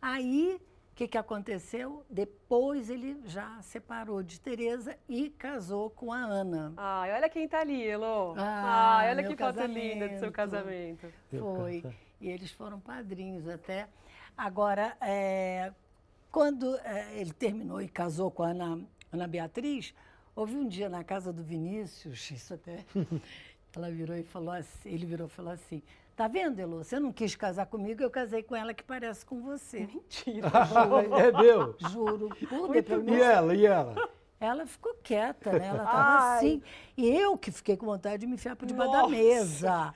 Aí, o que, que aconteceu? Depois ele já separou de Tereza e casou com a Ana. Ai, olha quem tá ali, Elô. Ah, Ai, olha que foto linda do seu casamento. casamento. Foi. E eles foram padrinhos até. Agora, é, quando é, ele terminou e casou com a Ana, Ana Beatriz, houve um dia na casa do Vinícius, [laughs] isso até. [laughs] Ela virou e falou assim, ele virou e falou assim: Tá vendo, Elô? Você não quis casar comigo, eu casei com ela que parece com você. Mentira. [laughs] [laughs] é meu. Juro. Pelo E ela, e ela? ela ficou quieta, né? Ela estava Ai. assim. E eu que fiquei com vontade de me enfiar por debaixo da Nossa.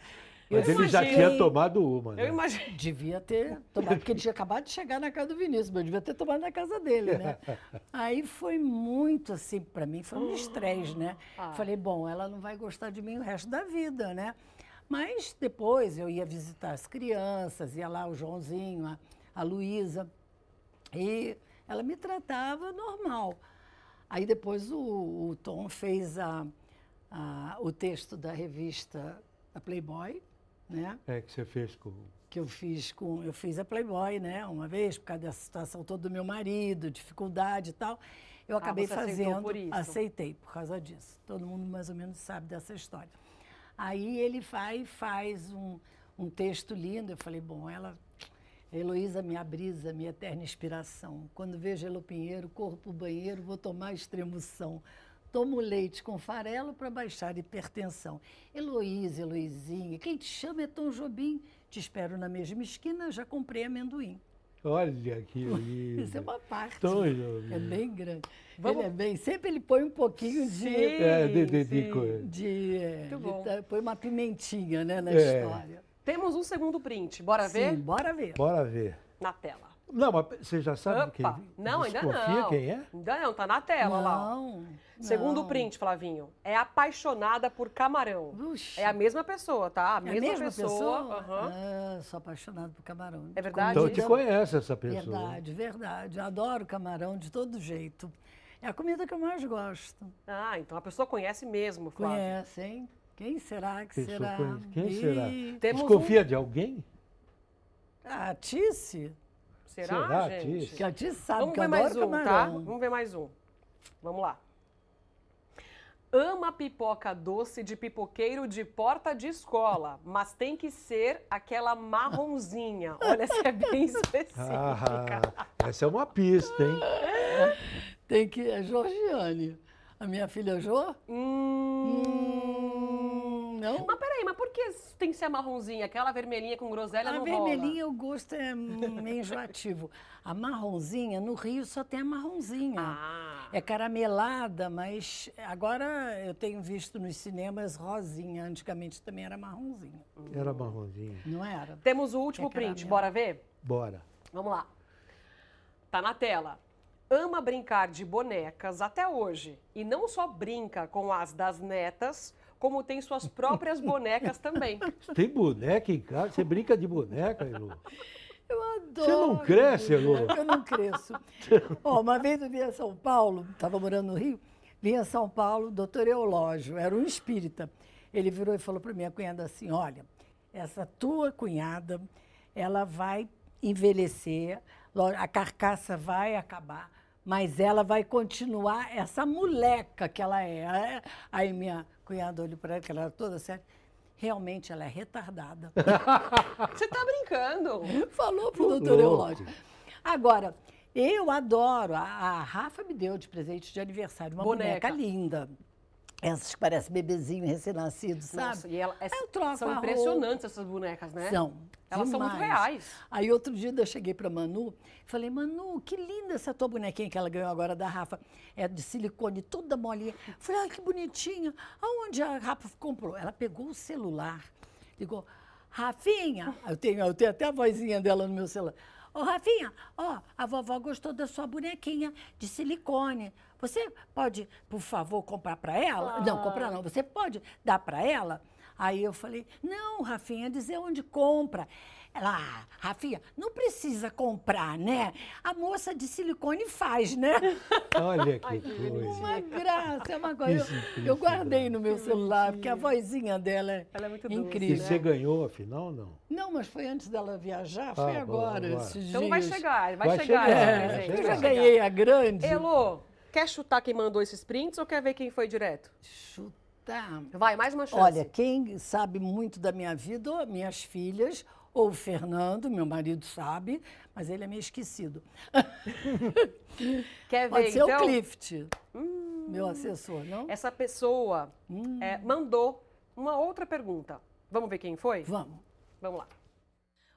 Mesa. Eu Mas ele já fiquei- tinha tomado uma, né? Eu imagino. Devia ter tomado, porque ele tinha acabado de chegar na casa do Vinícius, mas eu devia ter tomado na casa dele, né? [laughs] Aí foi muito assim, para mim foi um estresse, né? Ah. Falei, bom, ela não vai gostar de mim o resto da vida, né? Mas depois eu ia visitar as crianças, ia lá o Joãozinho, a, a Luísa, e ela me tratava normal. Aí depois o, o Tom fez a, a- o texto da revista da Playboy, né? É que você fez com. que eu fiz com eu fiz a Playboy, né, uma vez por causa da situação toda do meu marido, dificuldade e tal. Eu acabei Ah, você aceitou fazendo, por isso. aceitei por causa disso. Todo mundo mais ou menos sabe dessa história. Aí ele vai e faz um, um texto lindo. Eu falei, bom, ela Heloísa, minha brisa, minha eterna inspiração. Quando vejo Elo Pinheiro, corro pro banheiro, vou tomar extremoção. Tomo leite com farelo para baixar hipertensão. Heloísa, Heloizinha, quem te chama é Tom Jobim. Te espero na mesma esquina, já comprei amendoim. Olha que lindo. [laughs] Isso é uma parte. Tão É lindo. bem grande. Vamos- Ele é bem. Sempre ele põe um pouquinho de. Sim, É, de, de, de de, é, Muito de bom. tá- põe uma pimentinha né, na É. história. Temos um segundo print. Bora ver? Sim, bora ver. Bora ver. Na tela. Não, mas você já sabe Opa. quem? Não, ainda não. quem é? Ainda não, tá na tela lá. ó. Não. Segundo não. print, Flavinho. É apaixonada por camarão. Uxi. É a mesma pessoa, tá? A É a mesma, pessoa? aham. Ah, sou apaixonada por camarão. É verdade? Então te Isso. conhece essa pessoa. Verdade, verdade. Eu adoro camarão de todo jeito. É a comida que eu mais gosto. Ah, então a pessoa conhece mesmo, Flávio. Conhece, hein? Quem será que Pessoa será? conhece. Quem Ih, será? Temos um- Desconfia de alguém? A Tice? Será, Será, gente? Tice? Que a sabe Vamos que ver mais um, tá? Vamos ver mais um. Vamos lá. Ama pipoca doce de pipoqueiro de porta de escola, mas tem que ser aquela marronzinha. [laughs] Olha, essa é bem específica. Ah, essa é uma pista, hein? Tem que... É Georgiane. A minha filha Jo? Hum... Hum, não? Mas peraí, mas por que tem que ser a marronzinha? Aquela vermelhinha com groselha A não vermelhinha o gosto é meio enjoativo. A marronzinha, no Rio só tem a marronzinha. rola? Ah, É caramelada, mas agora eu tenho visto nos cinemas rosinha. Antigamente também era marronzinha. Era marronzinho. Não era? temos o último É print, bora ver? Bora. Vamos lá. Tá na tela. Ama brincar de bonecas até hoje. E não só brinca com as das netas, como tem suas próprias bonecas também. [laughs] Tem boneca em casa? Você brinca de boneca, Elu? Eu adoro. Você não cresce, Elô? Eu não cresço. [laughs] Ó, uma vez eu vim a São Paulo, estava morando no Rio, vim a São Paulo, doutor Eulógio, era um espírita. Ele virou e falou para minha cunhada assim, olha, essa tua cunhada, ela vai envelhecer, a carcaça vai acabar, mas ela vai continuar essa moleca que ela é. Aí minha cunhada olhou para ela, que ela era toda séria, realmente ela é retardada. [laughs] Você tá brincando? Falou pro doutor louco. Eulógio. Agora, eu adoro, a, a Rafa me deu de presente de aniversário uma Boneca. boneca, linda. Essas que parecem bebezinho recém-nascido, sabe? Nossa, e ela, Aí eu troco são impressionantes essas bonecas, né? São. Elas são muito demais. reais. Aí outro dia eu cheguei para Manu e falei, Manu, que linda essa tua bonequinha que ela ganhou agora da Rafa. É de silicone, toda molinha. Falei, ai, que bonitinha. Aonde a Rafa comprou? Ela pegou o celular, ligou, Rafinha, eu tenho, eu tenho até a vozinha dela no meu celular. Ô, Rafinha, ó, a vovó gostou da sua bonequinha de silicone. Você pode, por favor, comprar para ela? Não, comprar não. Você pode dar para ela? Aí eu falei, não, Rafinha, dizer onde compra. Ela, ah, Rafinha, não precisa comprar, né? A moça de silicone faz, né? [laughs] Olha que Ai, coisa. Uma graça, é uma coisa. Eu, eu guardei no meu celular, porque a vozinha dela é Ela é muito doce, incrível. E você ganhou, afinal, não? Não, mas foi antes dela viajar, foi Ah, bom, agora, agora. esses Então vai chegar, vai, Vai chegar. chegar, vai presente, Eu chegar. já ganhei a grande. Elô, quer chutar quem mandou esses prints ou quer ver quem foi direto? Chutar. Vai, mais uma chance. Olha, quem sabe muito da minha vida, ou minhas filhas, ou o Fernando, meu marido sabe, mas ele é meio esquecido. [laughs] quer ver Pode ser então? o Clift, meu assessor, não? Essa pessoa Hum. é, mandou uma outra pergunta. Vamos ver quem foi? Vamos. Vamos lá.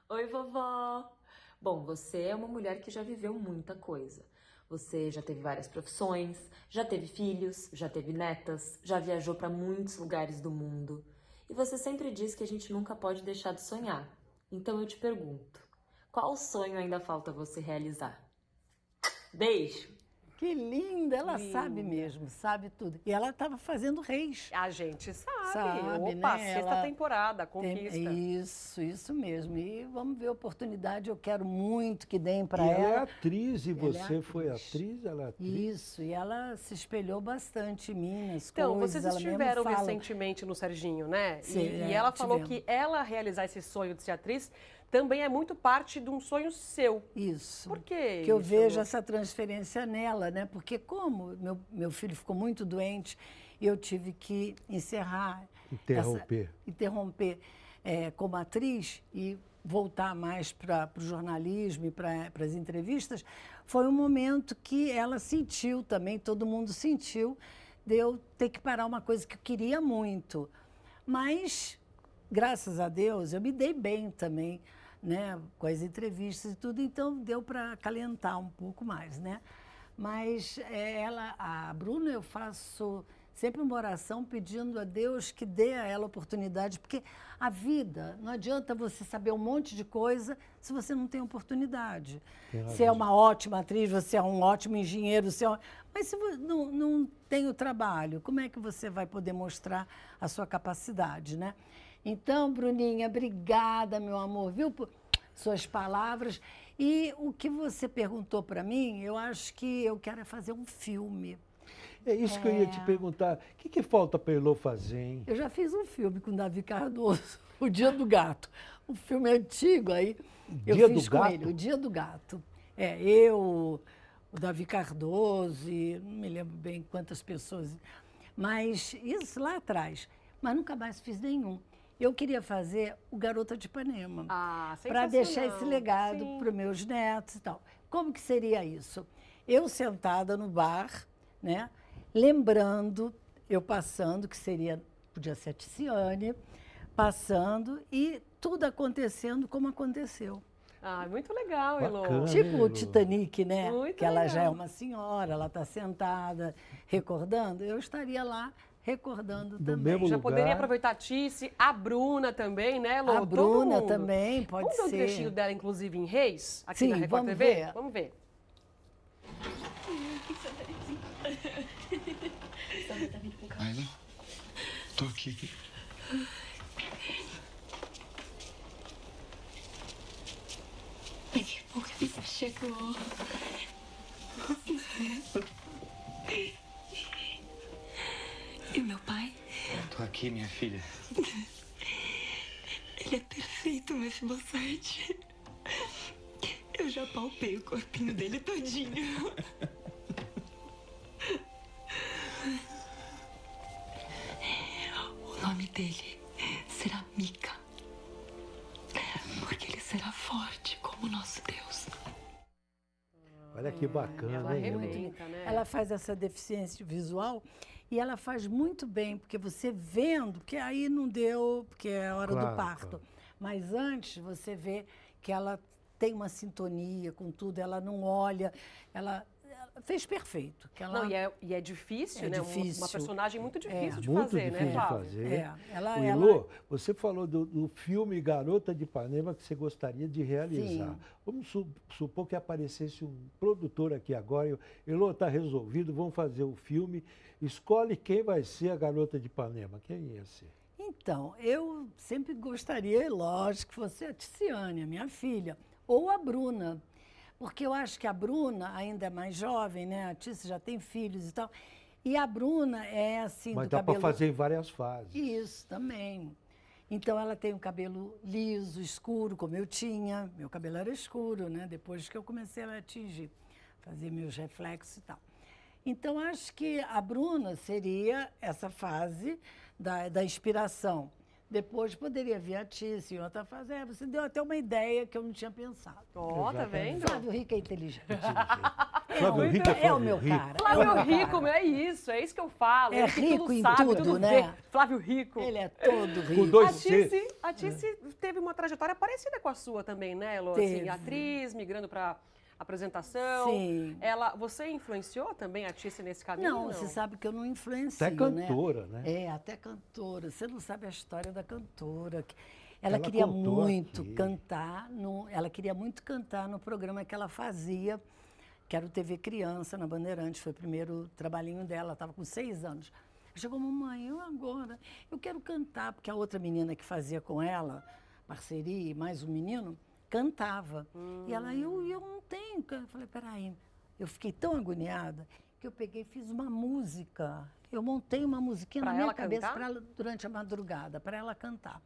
Oi, vovó! Bom, você é uma mulher que já viveu muita coisa. Você já teve várias profissões, já teve filhos, já teve netas, já viajou para muitos lugares do mundo. E você sempre diz que a gente nunca pode deixar de sonhar. Então eu te pergunto: qual sonho ainda falta você realizar? Beijo! Que linda, ela sabe mesmo, sabe tudo. E ela estava fazendo reis. A gente sabe. Sabe, Opa, né? sexta Ela temporada, Tem- conquista. Isso, isso mesmo. E vamos ver a oportunidade. Eu quero muito que deem E para ela é ela. atriz e Ela é você foi atriz. atriz, ela é atriz. Isso, e ela se espelhou bastante em mim nas Então, coisas. vocês ela estiveram fala. recentemente no Serginho, né? E- Sim, e, é, ela falou tivemos. que ela realizar esse sonho de ser atriz também é muito parte de um sonho seu. Isso. Por quê? que eu isso? vejo essa transferência nela, né? Porque como meu, meu filho ficou muito doente, eu tive que encerrar, Interromper. essa- interromper eh, como atriz e voltar mais para o jornalismo e para as entrevistas, foi um momento que ela sentiu também, todo mundo sentiu, de eu ter que parar uma coisa que eu queria muito. Mas, graças a Deus, eu me dei bem também né, com as entrevistas e tudo, então deu para calentar um pouco mais, né? Mas é, ela, a Bruna, eu faço sempre uma oração pedindo a Deus que dê a ela oportunidade, porque a vida, não adianta você saber um monte de coisa se você não tem oportunidade. Você é uma ótima atriz, você é um ótimo engenheiro, você é um... mas se você não, não tem o trabalho, como é que você vai poder mostrar a sua capacidade, né? Então, Bruninha, obrigada, meu amor, viu, por suas palavras. E o que você perguntou para mim, eu acho que eu quero é fazer um filme. É isso que eu ia te É. perguntar. O que, que falta para Elô fazer, hein? Eu já fiz um filme com o Davi Cardoso, [laughs] O Dia do Gato. Um filme antigo aí. Eu Dia fiz do com Gato? ele, O Dia do Gato. É, eu, o Davi Cardoso, e não me lembro bem quantas pessoas. Mas isso lá atrás. Mas nunca mais fiz nenhum. Eu queria fazer o Garota de Ipanema. Ah, para deixar esse legado para os meus netos e tal. Como que seria isso? Eu sentada no bar, né, lembrando, eu passando, que seria, podia ser a Ticiane, passando e tudo acontecendo como aconteceu. Ah, muito legal, Elô. Bacana. Tipo Elô? o Titanic, né? Muito que ela já é legal. uma senhora, ela está sentada, recordando. Eu estaria lá recordando Do também. mesmo Já lugar. poderia aproveitar a Tice, a Bruna também, né, Elô? A Todo Bruna mundo. também, pode Vamos ver um ser. trechinho dela, inclusive, em Reis, aqui Sim, na Record vamos TV? ver. Vamos ver. Ayla, tô aqui. Ai, que bom que você chegou. E o meu pai? Tô aqui, minha filha. [laughs] Ele é perfeito, Bossart. Eu já palpei o corpinho dele todinho. [laughs] O nome dele será Mika. Porque ele será forte como o nosso Deus. Olha que bacana, Ela hein, arrebenta, né? Ela faz essa deficiência visual e ela faz muito bem, porque você vendo, que aí não deu, porque é a hora Claro, do parto. claro. Mas antes você vê que ela tem uma sintonia com tudo, ela não olha, ela fez perfeito. Que ela, Não, e é, e é difícil, É né? Um- Uma difícil. personagem muito difícil de Muito fazer, difícil né, de Flávio? fazer. é, ela, O ela- Elô, você falou do, do filme Garota de Ipanema que você gostaria de realizar. Sim. Vamos su- supor que aparecesse um produtor aqui agora. e, Elô, está resolvido, vamos fazer o filme. Escolhe quem vai ser a Garota de Ipanema. Quem ia ser? Então, eu sempre gostaria, lógico, que fosse a Ticiane, a minha filha, ou a Bruna. Porque eu acho que a Bruna ainda é mais jovem, né? A Tice já tem filhos e tal. E a Bruna é assim, Mas dá cabelo... para fazer em várias fases. Isso, também. Então, ela tem o cabelo liso, escuro, como eu tinha. Meu cabelo era escuro, né? Depois que eu comecei a atingir, fazer meus reflexos e tal. Então, acho que a Bruna seria essa fase da, da inspiração. Depois poderia vir a Tice em outra fase. É, você deu até uma ideia que eu não tinha pensado. Ó, tá Exatamente. vendo? Flávio Rico é inteligente. Flávio é, Rico é é o meu Rico. cara. é o Flávio meu Rico, cara. é isso, é isso que eu falo. É rico tudo em sabe, tudo, tudo né? vê. Flávio Rico. Ele é todo rico. Com dois A. Tice, a Tice teve uma trajetória parecida com a sua também, né, Elô? Assim, atriz, migrando para apresentação. Sim. Ela, você influenciou também a Tice nesse caminho? Não, você sabe que eu não influencio, Até cantora, né? né? É, até cantora. Você não sabe a história da cantora. que- Ela, Ela queria muito aqui. cantar, no, ela queria muito cantar no programa que ela fazia, que era o TV Criança, na Bandeirantes. Foi o primeiro trabalhinho dela, estava com seis anos. Chegou, mamãe, eu agora, eu quero cantar, porque a outra menina que fazia com ela, parceria, e mais um menino, cantava. E ela, eu, eu não tenho. can-". Eu falei, peraí. Eu fiquei tão agoniada que eu peguei e fiz uma música. Eu montei uma musiquinha Pra na minha cabeça ela durante a madrugada, para ela cantar.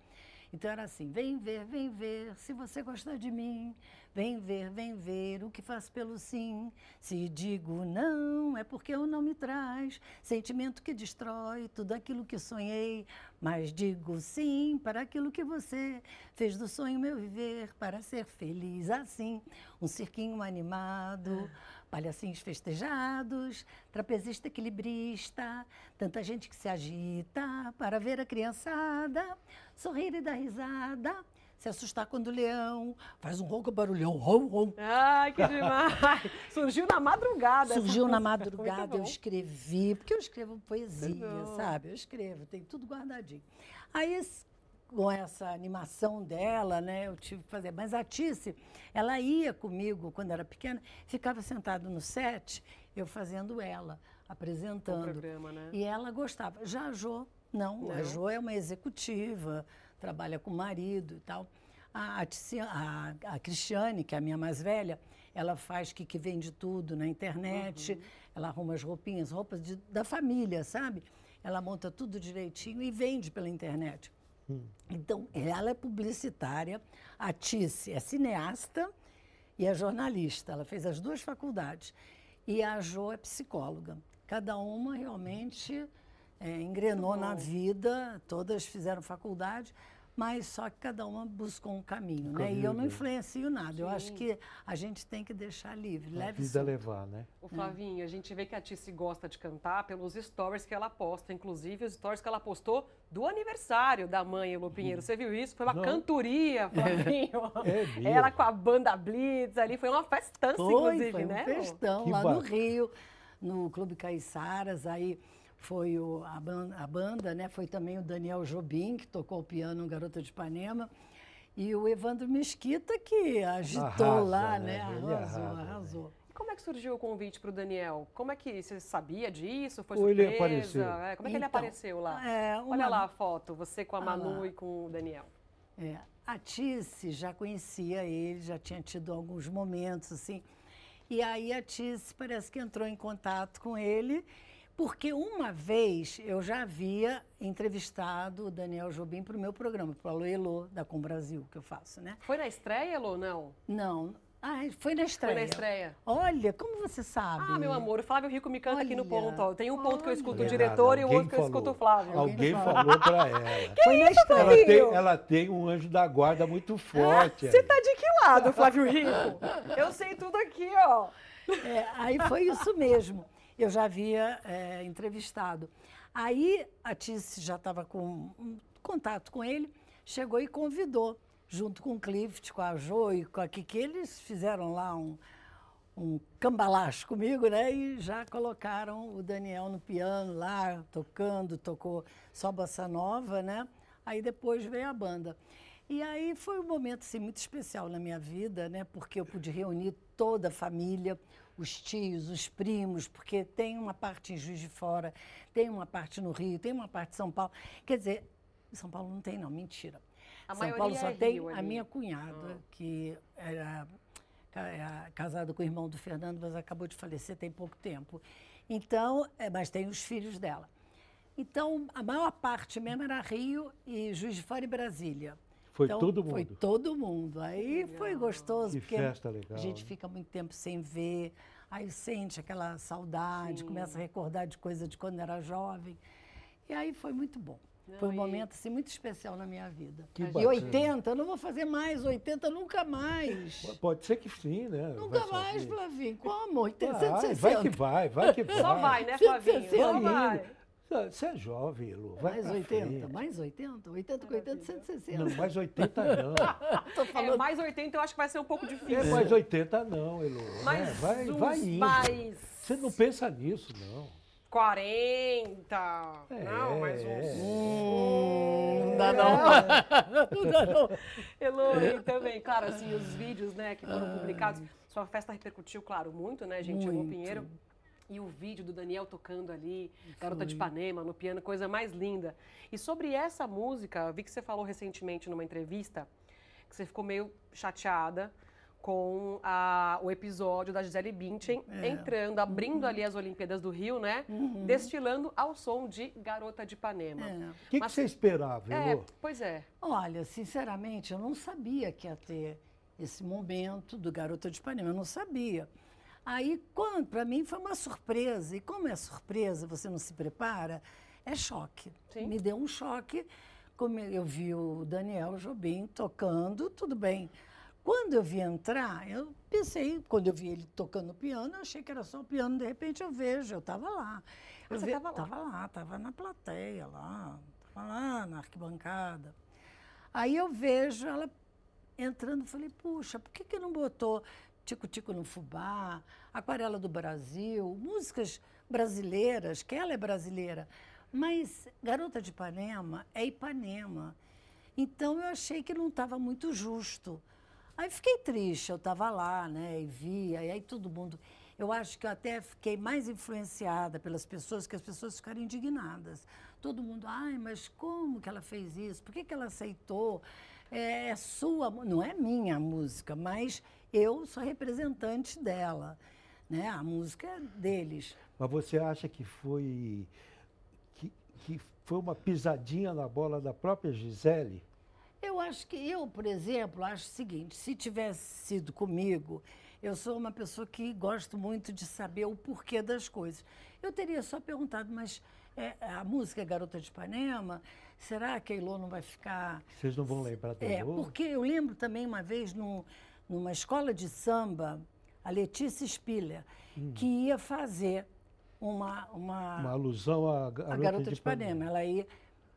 Então era assim: vem ver, vem ver, se você gostar de mim. Vem ver, vem ver o que faz pelo sim. Se digo não, é porque o não me traz sentimento que destrói tudo aquilo que sonhei. Mas digo sim para aquilo que você fez do sonho meu viver, para ser feliz assim. Um cirquinho animado, palhacinhos festejados, trapezista equilibrista, tanta gente que se agita para ver a criançada sorrir e dar risada. se assustar quando o leão faz um ronco barulhão. Rom, rom. Ai, que demais! [laughs] Surgiu na madrugada. Surgiu na madrugada, eu escrevi, porque eu escrevo poesia, sabe? Eu escrevo, tem tudo guardadinho. Aí, com essa animação dela, né, eu tive que fazer. Mas a Tice, ela ia comigo quando era pequena, ficava sentada no set, eu fazendo ela, apresentando. O programa, né? E ela gostava. Já a Jo, não, a Não? Jo é uma executiva, trabalha com o marido e tal. A, a, a- a Cristiane, que é a minha mais velha, ela faz que, que vende tudo na internet, Uhum. ela arruma as roupinhas, roupas de- da família, sabe? Ela monta tudo direitinho e vende pela internet. Então, ela é publicitária, a Tice é cineasta e é jornalista. Ela fez as duas faculdades. E a Jo é psicóloga. Cada uma realmente é, engrenou na vida, todas fizeram faculdade, mas só que cada uma buscou um caminho. Né? E eu não Caminho. influencio nada. Eu acho Sim. que a gente tem que deixar livre, A leve vida levar, né? O Flavinho, a gente vê que a Tice gosta de cantar pelos stories que ela posta, inclusive os stories que ela postou do aniversário da mãe Elô Pinheiro. Você viu isso? Foi uma Não. cantoria, [laughs] Flavinho. É mesmo? Ela com a banda Blitz ali, foi uma festança, Foi, inclusive, foi um né? festão Que lá no. Rio, no Clube Caiçaras, aí foi o- a, ban- a banda, né? Foi também o Daniel Jobim, que tocou o piano no Garota de Ipanema, e o Evandro Mesquita, que agitou Arrasa, lá, né? né? Ele Arrasou, arrasa, né? arrasou. E como é que surgiu o convite para o Daniel? Como é que você sabia disso? Foi Ou ele surpresa? apareceu? É, como é que ele Então, apareceu lá? é, Olha uma- lá a foto, você com a Ah Manu lá. e com o Daniel. É, a Tice já conhecia ele, já tinha tido alguns momentos assim. E aí a Tice parece que entrou em contato com ele, porque uma vez eu já havia entrevistado o Daniel Jobim para o meu programa, para o Alô Elô, da Com Brasil, que eu faço, né? Foi na estreia, Elô, ou não? Não. Ah, foi na estreia. Foi na estreia. Olha, como você sabe? Ah, meu amor, o Flávio Rico me canta aqui no Olha, ponto. Ó. Tem um ponto que eu escuto o olha. diretor e o outro que eu escuto o Flávio. Alguém falou. pra ela. [laughs] Foi na Ela estreia. tem, ela tem um anjo da guarda muito forte. Você tá de que lado, Flávio Rico? Eu sei tudo aqui, ó. É, aí foi isso mesmo. Eu já havia é, entrevistado. Aí a Tice já estava com um contato com ele, chegou e convidou, junto com o Clift, com a Jo e com a Kiki, eles fizeram lá um, um cambalacho comigo, né? E já colocaram o Daniel no piano lá, tocando, tocou só bossa nova, né? Aí depois veio a banda. E aí foi um momento assim, muito especial na minha vida, né? Porque eu pude reunir toda a família, os tios, os primos, porque tem uma parte em Juiz de Fora, tem uma parte no Rio, tem uma parte em São Paulo. Quer dizer, São Paulo não tem, não, mentira. A São Paulo só é tem Rio a minha cunhada, que era é, casada com o irmão do Fernando, mas acabou de falecer tem pouco tempo. Então, é, mas tem os filhos dela. Então, a maior parte mesmo era Rio e Juiz de Fora e Brasília. Foi Então, todo Foi mundo. todo mundo. Aí foi gostoso, Que porque festa legal, a gente né? fica muito tempo sem ver, aí sente aquela saudade, começa a recordar de coisa de quando era jovem. E aí foi muito bom. foi um e- momento assim, muito especial na minha vida. Que e bacana. 80, eu não vou fazer mais, 80 nunca mais. Pode ser que sim, né? Nunca Vai mais. Flavinho. Como? 80, Vai, 160. vai que vai, vai que vai. Só vai, né, Flavinho? Só 160. vai. Você é jovem, Lu. Vai Mais pra 80, frente. mais 80? 80 com 80, 160. Não, mais 80 [laughs] não. Tô É, falando mais 80 eu acho que vai ser um pouco É difícil. mais 80 não, Elu. né? Mais Vai, vai indo. mais Você não pensa nisso, não. 40. É, não, mais uns. é. Hum, não dá não. [laughs] não dá não. Eloy também, claro, assim, os vídeos, né, que foram publicados. Sua festa repercutiu, claro, muito, né, gente? Muito. Pinheiro. E o vídeo do Daniel tocando ali, Garota de Ipanema, no piano, coisa mais linda. E sobre essa música, eu vi que você falou recentemente numa entrevista que você ficou meio chateada com a- o episódio da Gisele Bündchen É. entrando, abrindo ali as Olimpíadas do Rio, né? Destilando ao som de Garota de Ipanema. É. O que, que Mas- você esperava, É, pois é. Olha, sinceramente, eu não sabia que ia ter esse momento do Garota de Ipanema, eu não sabia. Aí, para mim, foi uma surpresa. E como é surpresa, você não se prepara, é choque. Sim. Me deu um choque. Como eu vi o Daniel Jobim tocando, tudo bem. Quando eu vi entrar, eu pensei, quando eu vi ele tocando piano, eu achei que era só o piano, de repente eu vejo, eu estava lá. Eu você ve- tava lá? Tava lá, estava na plateia lá, estava lá na arquibancada. Aí eu vejo ela entrando, falei, puxa, por que, que não botou Tico Tico no Fubá, Aquarela do Brasil, músicas brasileiras, que ela é brasileira, mas Garota de Ipanema é Ipanema. Então eu achei que não estava muito justo. Aí fiquei triste, eu estava lá, né, e via, e aí todo mundo. Eu acho que eu até fiquei mais influenciada pelas pessoas, que as pessoas ficaram indignadas. Todo mundo, ai, mas como que ela fez isso? Por que, que ela aceitou? É, é sua, não é minha música, mas eu sou representante dela. Né? A música é deles. Mas você acha que foi que, que foi uma pisadinha na bola da própria Gisele? Eu acho que eu, por exemplo, acho o seguinte: se tivesse sido comigo, eu sou uma pessoa que gosto muito de saber o porquê das coisas. Eu teria só perguntado, mas é, a música é Garota de Ipanema, será que a Ilô não vai ficar. Vocês não vão lembrar da É, porque eu lembro também uma vez no, numa escola de samba, a Letícia Spiller, que ia fazer uma, uma, Uma alusão à a garota, Garota de Ipanema. Ela ia,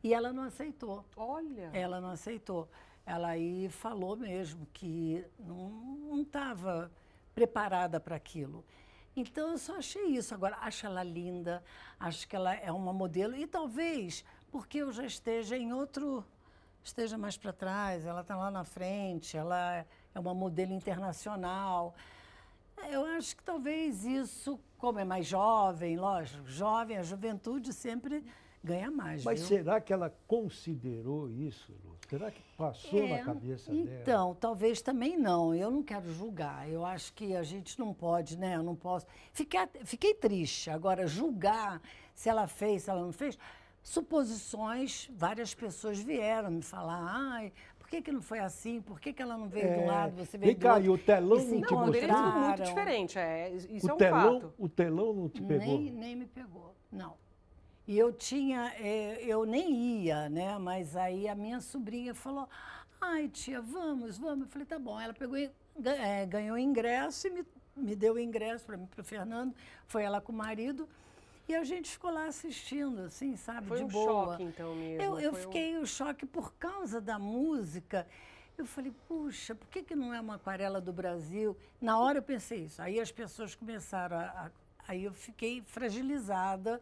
e ela não aceitou. Olha. Ela não aceitou. Ela aí falou mesmo que não estava preparada para aquilo. Então, eu só achei isso. Agora, acho ela linda, acho que ela é uma modelo. E talvez porque eu já esteja em outro. esteja mais para trás, ela está lá na frente, ela é uma modelo internacional. Eu acho que talvez isso, como é mais jovem, lógico, jovem, a juventude sempre ganha mais. Mas viu? será que ela considerou isso, Lu? Será que passou na É, cabeça dela? Então, talvez também não. Eu não quero julgar. Eu acho que a gente não pode, né? Eu não posso. Fiquei, fiquei triste. Agora, julgar se ela fez, se ela não fez. Suposições, várias pessoas vieram me falar, ai, que, que não foi assim? Por que, que ela não veio de um É, lado, você veio vem do cá, outro? e o telão E não te Não, o deles é encontraram. muito diferente. É, isso é o, um telão, fato. o telão não te pegou? Nem, nem me pegou, não. E eu tinha, eh, eu nem ia, né? Mas aí a minha sobrinha falou, ai tia, vamos, vamos. Eu falei, tá bom. Ela pegou, eh, ganhou ingresso e me, me deu o ingresso para mim, para o Fernando. Foi ela com o marido. E a gente ficou lá assistindo, assim, sabe, Foi de um boa. choque, então, mesmo. Eu, eu Foi um- fiquei o choque por causa da música. Eu falei, puxa, por que, que não é uma aquarela do Brasil? Na hora eu pensei isso. Aí as pessoas começaram a. a- aí eu fiquei fragilizada,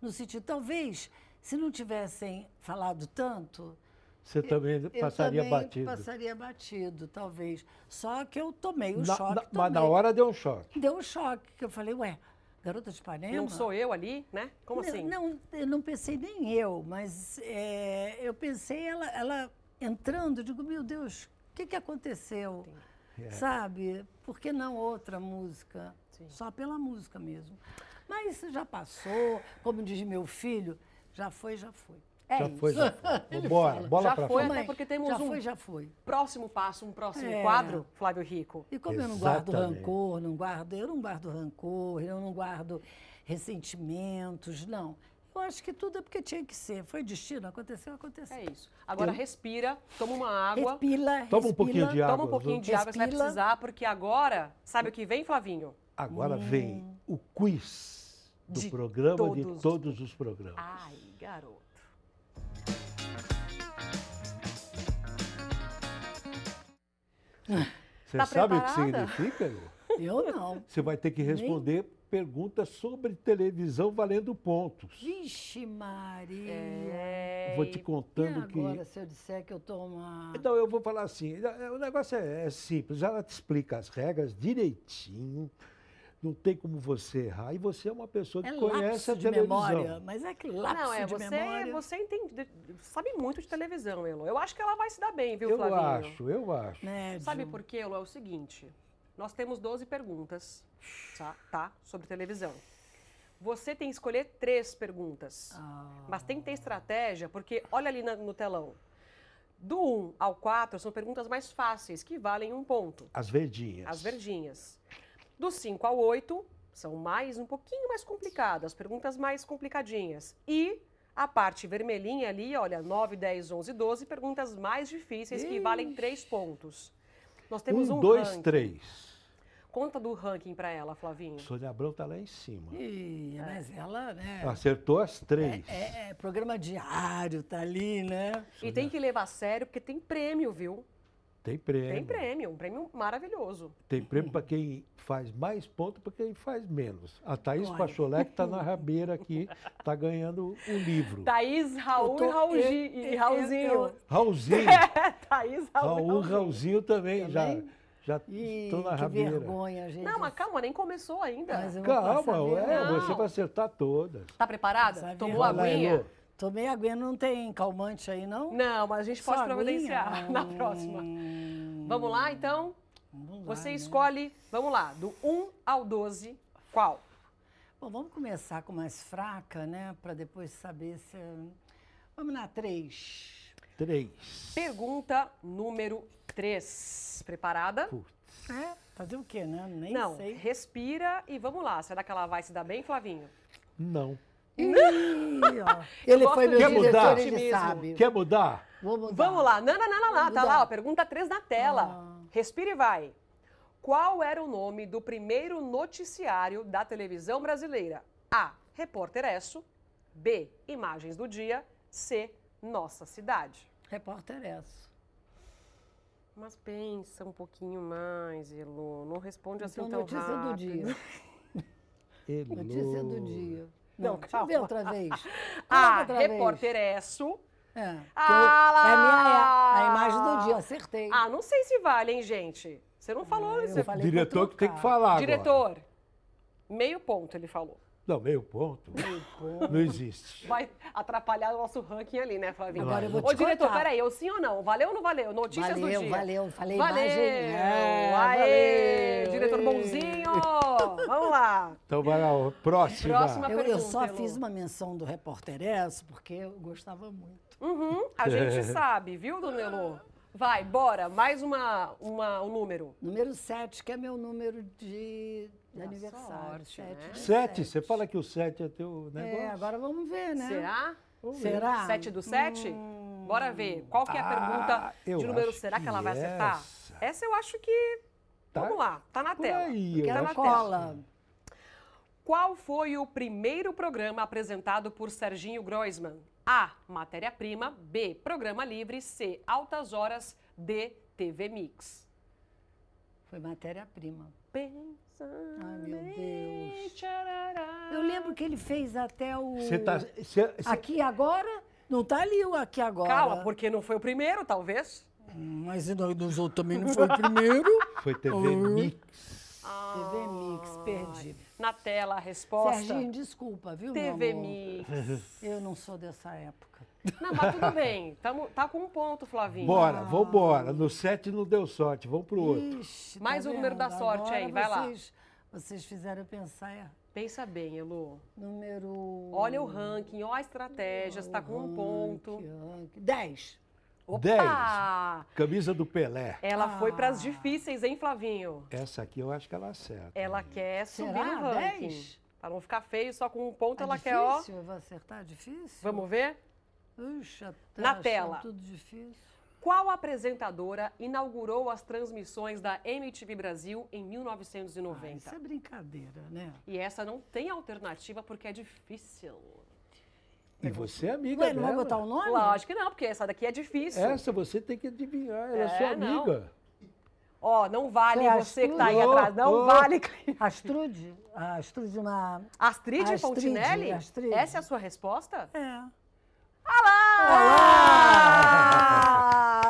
no sentido, talvez, se não tivessem falado tanto. Você também eu passaria também batido. Passaria batido, talvez. Só que eu tomei o Na- choque. na- mas na hora deu um choque. Deu um choque, que eu falei, ué, garota de Ipanema? Não sou eu ali, né? Como Não, assim? Não, eu não pensei nem eu, mas é, eu pensei ela, ela entrando, digo, meu Deus, o que, que aconteceu? É. Sabe? Por que não outra música? Sim. Só pela música mesmo. Mas isso já passou, como diz meu filho, já foi, já foi. É já isso. foi, já foi. [laughs] Ele Vambora, fala, bola já pra foi, frente. porque temos já um foi, já foi. próximo passo, um próximo É. quadro, Flávio Rico. E como eu não guardo Exatamente. rancor, não guardo, eu não guardo rancor, eu não guardo ressentimentos, não. Eu acho que tudo é porque tinha que ser. Foi destino, aconteceu, aconteceu. É isso. Agora Eu- respira, toma uma água. Respira, Toma um pouquinho respira. de água. Toma um pouquinho de água, você vai Respira. precisar, porque agora, sabe o que vem, Flavinho? Agora vem o quiz do De programa todos de os todos os programas. Ai, garoto. Você tá sabe o que preparada? significa? Eu não. Você vai ter que responder perguntas sobre televisão valendo pontos. Vixe, Maria. É, Vou te E contando agora, que. se eu disser que eu tô uma... Então eu vou falar assim, é- o negócio é, é simples, ela te explica as regras direitinho, não tem como você errar, e você é uma pessoa que É conhece a de televisão. memória, mas é que lapso Não, é de você, memória. você entende, sabe muito de televisão, Elo. Eu acho que ela vai se dar bem, viu, Eu Flavinho? acho, eu acho. Médio. Sabe por quê, Elo? É o seguinte, nós temos 12 perguntas, tá, tá, sobre televisão. Você tem que escolher três perguntas. Ah. Mas tem que ter estratégia, porque olha ali no telão. Do 1 ao 4 são perguntas mais fáceis, que valem um ponto. As verdinhas. As verdinhas. Do 5 ao 8 são mais um pouquinho mais complicadas, perguntas mais complicadinhas. E a parte vermelhinha ali, olha, 9, 10, 11, 12, perguntas mais difíceis que valem 3 pontos. Nós temos um, um, dois, ranking. três. Conta do ranking para ela, Flavinho. Sônia Abrão está lá em cima. Ih, mas ela, né? Acertou as três. É, é programa diário, tá ali, né? E tem que levar a sério, porque tem prêmio, viu? Tem prêmio. Tem prêmio, um prêmio maravilhoso. Tem prêmio para quem faz mais pontos para quem faz menos. A Thaís Olha. Pacholé, que está na rabeira aqui, está ganhando o livro. Thaís, Raul tô- e, Raul, e eu- Raulzinho. eu- Raulzinho, [laughs] Thaís, Raul, e Raul, Raulzinho. Raulzinho também, já Também? já Ih, estão na que rabeira. vergonha, gente. Não, mas calma, nem começou ainda. Calma, é, você vai acertar todas. Tá preparada? Tomou a aguinha? Tomei aguinha, não tem calmante aí, não? Não, mas a gente Só pode aguinha? providenciar [laughs] na próxima. Hum, Vamos lá, então? vamos lá, Você né? escolhe, vamos lá, do 1 ao 12, qual? Bom, vamos começar com mais fraca, né? Para depois saber se... é- Vamos na três. Três. Pergunta número 3. Preparada? Putz. É, fazer o quê, né? Nem Não, sei. respira e vamos lá. Será que ela vai se dar bem, Flavinho? Não. Ih, ó. Ele foi meu Quer diretor, mudar? ele Otimismo. sabe. Quer mudar? Vou mudar. Vamos lá. Não, não, não, não, não. Tá lá, ó, pergunta 3 na tela. Ah. Respira e vai. Qual era o nome do primeiro noticiário da televisão brasileira? A. Repórter Esso. B. Imagens do dia. C. Nossa Cidade. Repórter essa. Mas pensa um pouquinho mais, Elo. Não responde assim Então, tão notícia rápido. do dia. Elô. [laughs] Notícia do dia. Não, Não, deixa eu ver calma. outra vez. [laughs] A. Coloca outra vez. Repórter Esso. É, Ah eu- é a minha lá! é a imagem do dia, acertei. Ah, não sei se vale, hein, gente? Você não falou. eu você- falei O diretor que tem que falar agora. Diretor, meio ponto ele falou. Não, meio ponto. Não existe. Vai atrapalhar o nosso ranking ali, né, Flavinho? Agora eu vou Ô, te diretor, contar. peraí, eu sim ou não? Valeu ou não valeu? Notícias do Valeu, dia. valeu, falei valeu. imagem. É, Aê, valeu. diretor bonzinho. [laughs] Vamos lá. Então vai lá, próxima. Próxima. Eu, eu pergunta, só Elô. fiz uma menção do repórter essa porque eu gostava muito. Uhum, a gente [laughs] sabe, viu, dona Elô? Vai, bora, mais uma, uma, um número. Número 7, que é meu número de, de aniversário. sorte, sete né? Sete, sete. você fala que o sete é teu negócio. É, agora vamos ver, né? Será? Será? Sete do sete? Hum. Bora ver. Qual que é a Ah, pergunta eu de número? Será que que ela vai acertar? essa- Essa eu acho que. Tá Vamos lá, tá na Por tela. aí, eu Quero na cola. Qual foi o primeiro programa apresentado por Serginho Groisman? A. Matéria-prima. B. Programa livre. C. Altas horas. D. TV Mix. Foi matéria-prima. Pensa Ai, meu Deus. tcharará. Eu lembro que ele fez até o. Você tá, você- você- Aqui agora? Não tá ali o aqui agora. Calma, porque não foi o primeiro, talvez. Hum, Mas nos outros também não foi o primeiro. [laughs] Foi TV. Mix. TV Mix, perdi. Na tela a resposta. Serginho, desculpa, viu, TV meu amor? Mix. Eu não sou dessa época. [laughs] Não, mas tudo bem. Tamo, tá com um ponto, Flavinho. Bora, vambora. No sete não deu sorte, vamos pro outro. Ixi, Mais tá um número da vendo? sorte aí, Agora vai lá. vocês, Vocês fizeram pensar. é, Pensa bem, Elu. Número. Olha o ranking, ó a estratégia, você tá com um ponto. 10. Opa! Camisa do Pelé. Ela foi para Ah. as difíceis, hein, Flavinho? Essa aqui eu acho que ela acerta. Ela quer subir Será? no ranking. 10? Para não ficar feio, só com um ponto É ela difícil? quer, ó. Eu vou acertar? Difícil? Vamos ver? Puxa, tá Na tela. Tudo difícil. Qual apresentadora inaugurou as transmissões da MTV Brasil em Ah, 1990? isso é brincadeira, né? E essa não tem alternativa porque é difícil. E você é amiga Ué, não vai dela. botar o nome? Lógico que não, porque essa daqui é difícil. Essa você tem que adivinhar, ela é, É, sua amiga. Ó, não vale a você que tá aí atrás. Não Oh, oh. vale. Astrude? A Astrude uma... Astrid Astrid, Fontinelli? Astrid. Essa é a sua resposta? É. Ah!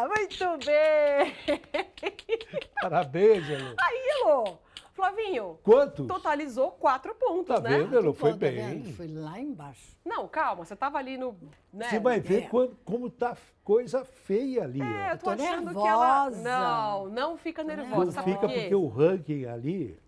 [laughs] Muito bem! [laughs] Parabéns, Elô. Aí, Elô. Flavinho, Quantos? totalizou quatro pontos, Tá né? vendo, Elô? Foi Pô, tá bem. Foi lá embaixo. Não, calma, você tava ali no. Né? Você vai ver É. quando- como tá coisa feia ali, É, ó. eu tô, tô achando que ela. nervosa. Não, não fica nervosa. Não Sabe fica por quê? porque o ranking ali.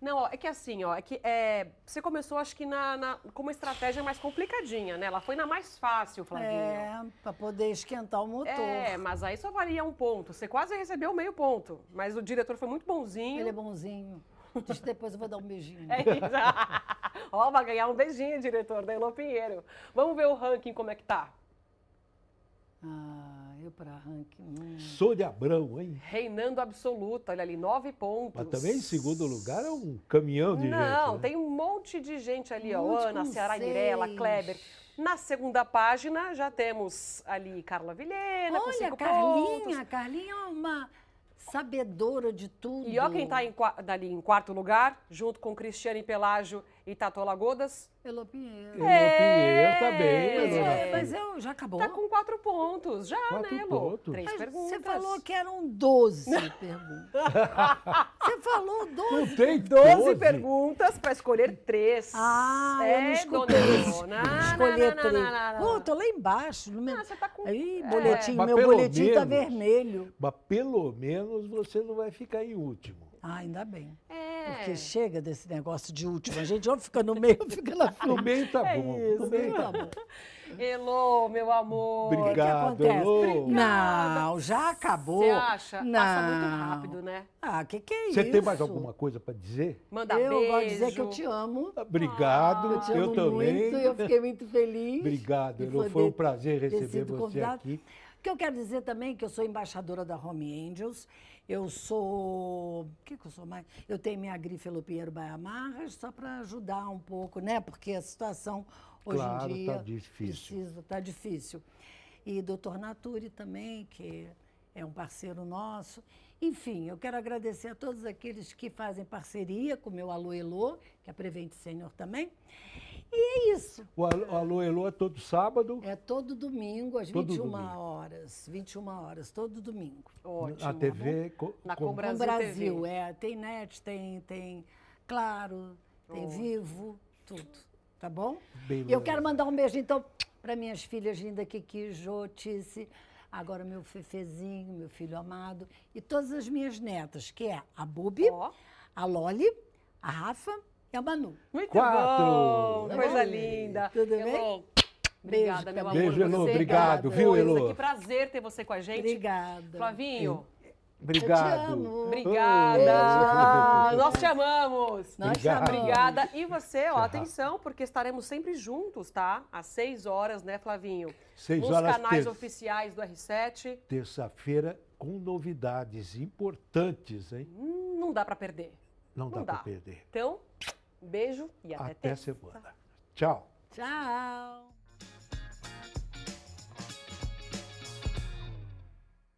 Não, ó, é que assim, ó, é que é, você começou, acho que, na, na- com uma estratégia mais complicadinha, né? Ela foi na mais fácil, Flavinho. É, pra poder esquentar o motor. É, mas aí só valia um ponto. Você quase recebeu meio ponto. Mas o diretor foi muito bonzinho. Ele é bonzinho. Diz depois eu vou dar um beijinho. É isso. [laughs] Ó, vai ganhar um beijinho, diretor da Elô Pinheiro. Vamos ver o ranking como é que tá. Ah, eu pra ranking. hum. Sou de Abrão, hein? Reinando absoluto, olha ali, nove pontos. Mas também em segundo lugar é um caminhão de Não, gente. né? tem um monte de gente ali, ó. Monte Ana, com Ceará Mirella. Kleber. Na segunda página já temos ali Carla Vilhena com Olha, cinco Carlinha, pontos. Carlinha é uma sabedora de tudo. E ó quem está dali em quarto lugar, junto com Cristiane Pelágio e Tato Lagodas. Elô Pinheiro. Elô Pinheiro tá bem, Mas, é, mas eu já acabou. Tá com quatro pontos, já, Quatro né, Elô? pontos. Três Mas perguntas. Você falou que eram 12 perguntas. [laughs] Você falou 12. Não tem 12 12. perguntas para escolher três. Ah, eu não é, dona isso. Elona. Escolher Não, não, três. não, não, não, Pô, não. tô lá embaixo. No meu... Ah, você tá com... Aí, é. boletim, Mas meu boletim tá menos- vermelho. Mas pelo menos você não vai ficar em último. Ah, ainda bem. É. Porque chega desse negócio de último. A gente ou fica no meio ou [laughs] fica na No meio tá É bom. isso. No meio tá Tá bom. Elô, meu amor. Obrigado, acontece? Elô. Não, já acabou. Você acha? Não. Passa muito rápido, né? Ah, que que é isso? Você tem mais alguma coisa para dizer? Manda Eu beijo. gosto de dizer que eu te amo. Obrigado, Eu te eu amo também. muito, eu fiquei muito feliz. Obrigado, Elô. Foi um prazer receber você convidado. aqui. O que eu quero dizer também é que eu sou embaixadora da Home Angels. Eu sou. O que, que eu sou mais? Eu tenho minha grife Pinheiro Baiamarras, só para ajudar um pouco, né? Porque a situação hoje Claro, em tá dia. difícil. Precisa, tá difícil. E doutor Naturi também, que é um parceiro nosso. Enfim, eu quero agradecer a todos aqueles que fazem parceria com o meu Alô Elô, que é a Prevent Senior também. E é isso. O Alô, Elô é todo sábado. É todo domingo, às Todo 21 domingo. horas. 21 horas, todo domingo. Ótimo. Na TV. co- Na com- Com Brasil, Com Brasil, TV. é. Tem net, tem, tem Claro, tem Oh. Vivo, tudo. Tá bom? Bem E eu quero mandar um beijo, então, para minhas filhas lindas, Kiki, Jô, Tice, agora meu Fefezinho, meu filho amado, e todas as minhas netas, que é a Bubi, Ó, a Loli, a Rafa e a Manu. muito Quatro. bom. Tá Coisa linda. Tudo bem? Elô, Beijo, Obrigada, meu amor. Camila. Beijo, Elô. Você, Obrigado, cada viu. Elô? Que prazer ter você com a gente. Obrigada. Flavinho, Obrigado. amo. obrigada. Nós te amamos. Nós Obrigado. chamamos. Obrigada. E você, ó, atenção, porque estaremos sempre juntos, tá? Às seis horas, né, Flavinho? Seis Nos horas canais ter- oficiais do R7. Terça-feira com novidades importantes, hein? Hum, não dá pra perder. Não, Não dá para dá. perder. Então, beijo e até, Até terça. semana. Tchau. Tchau.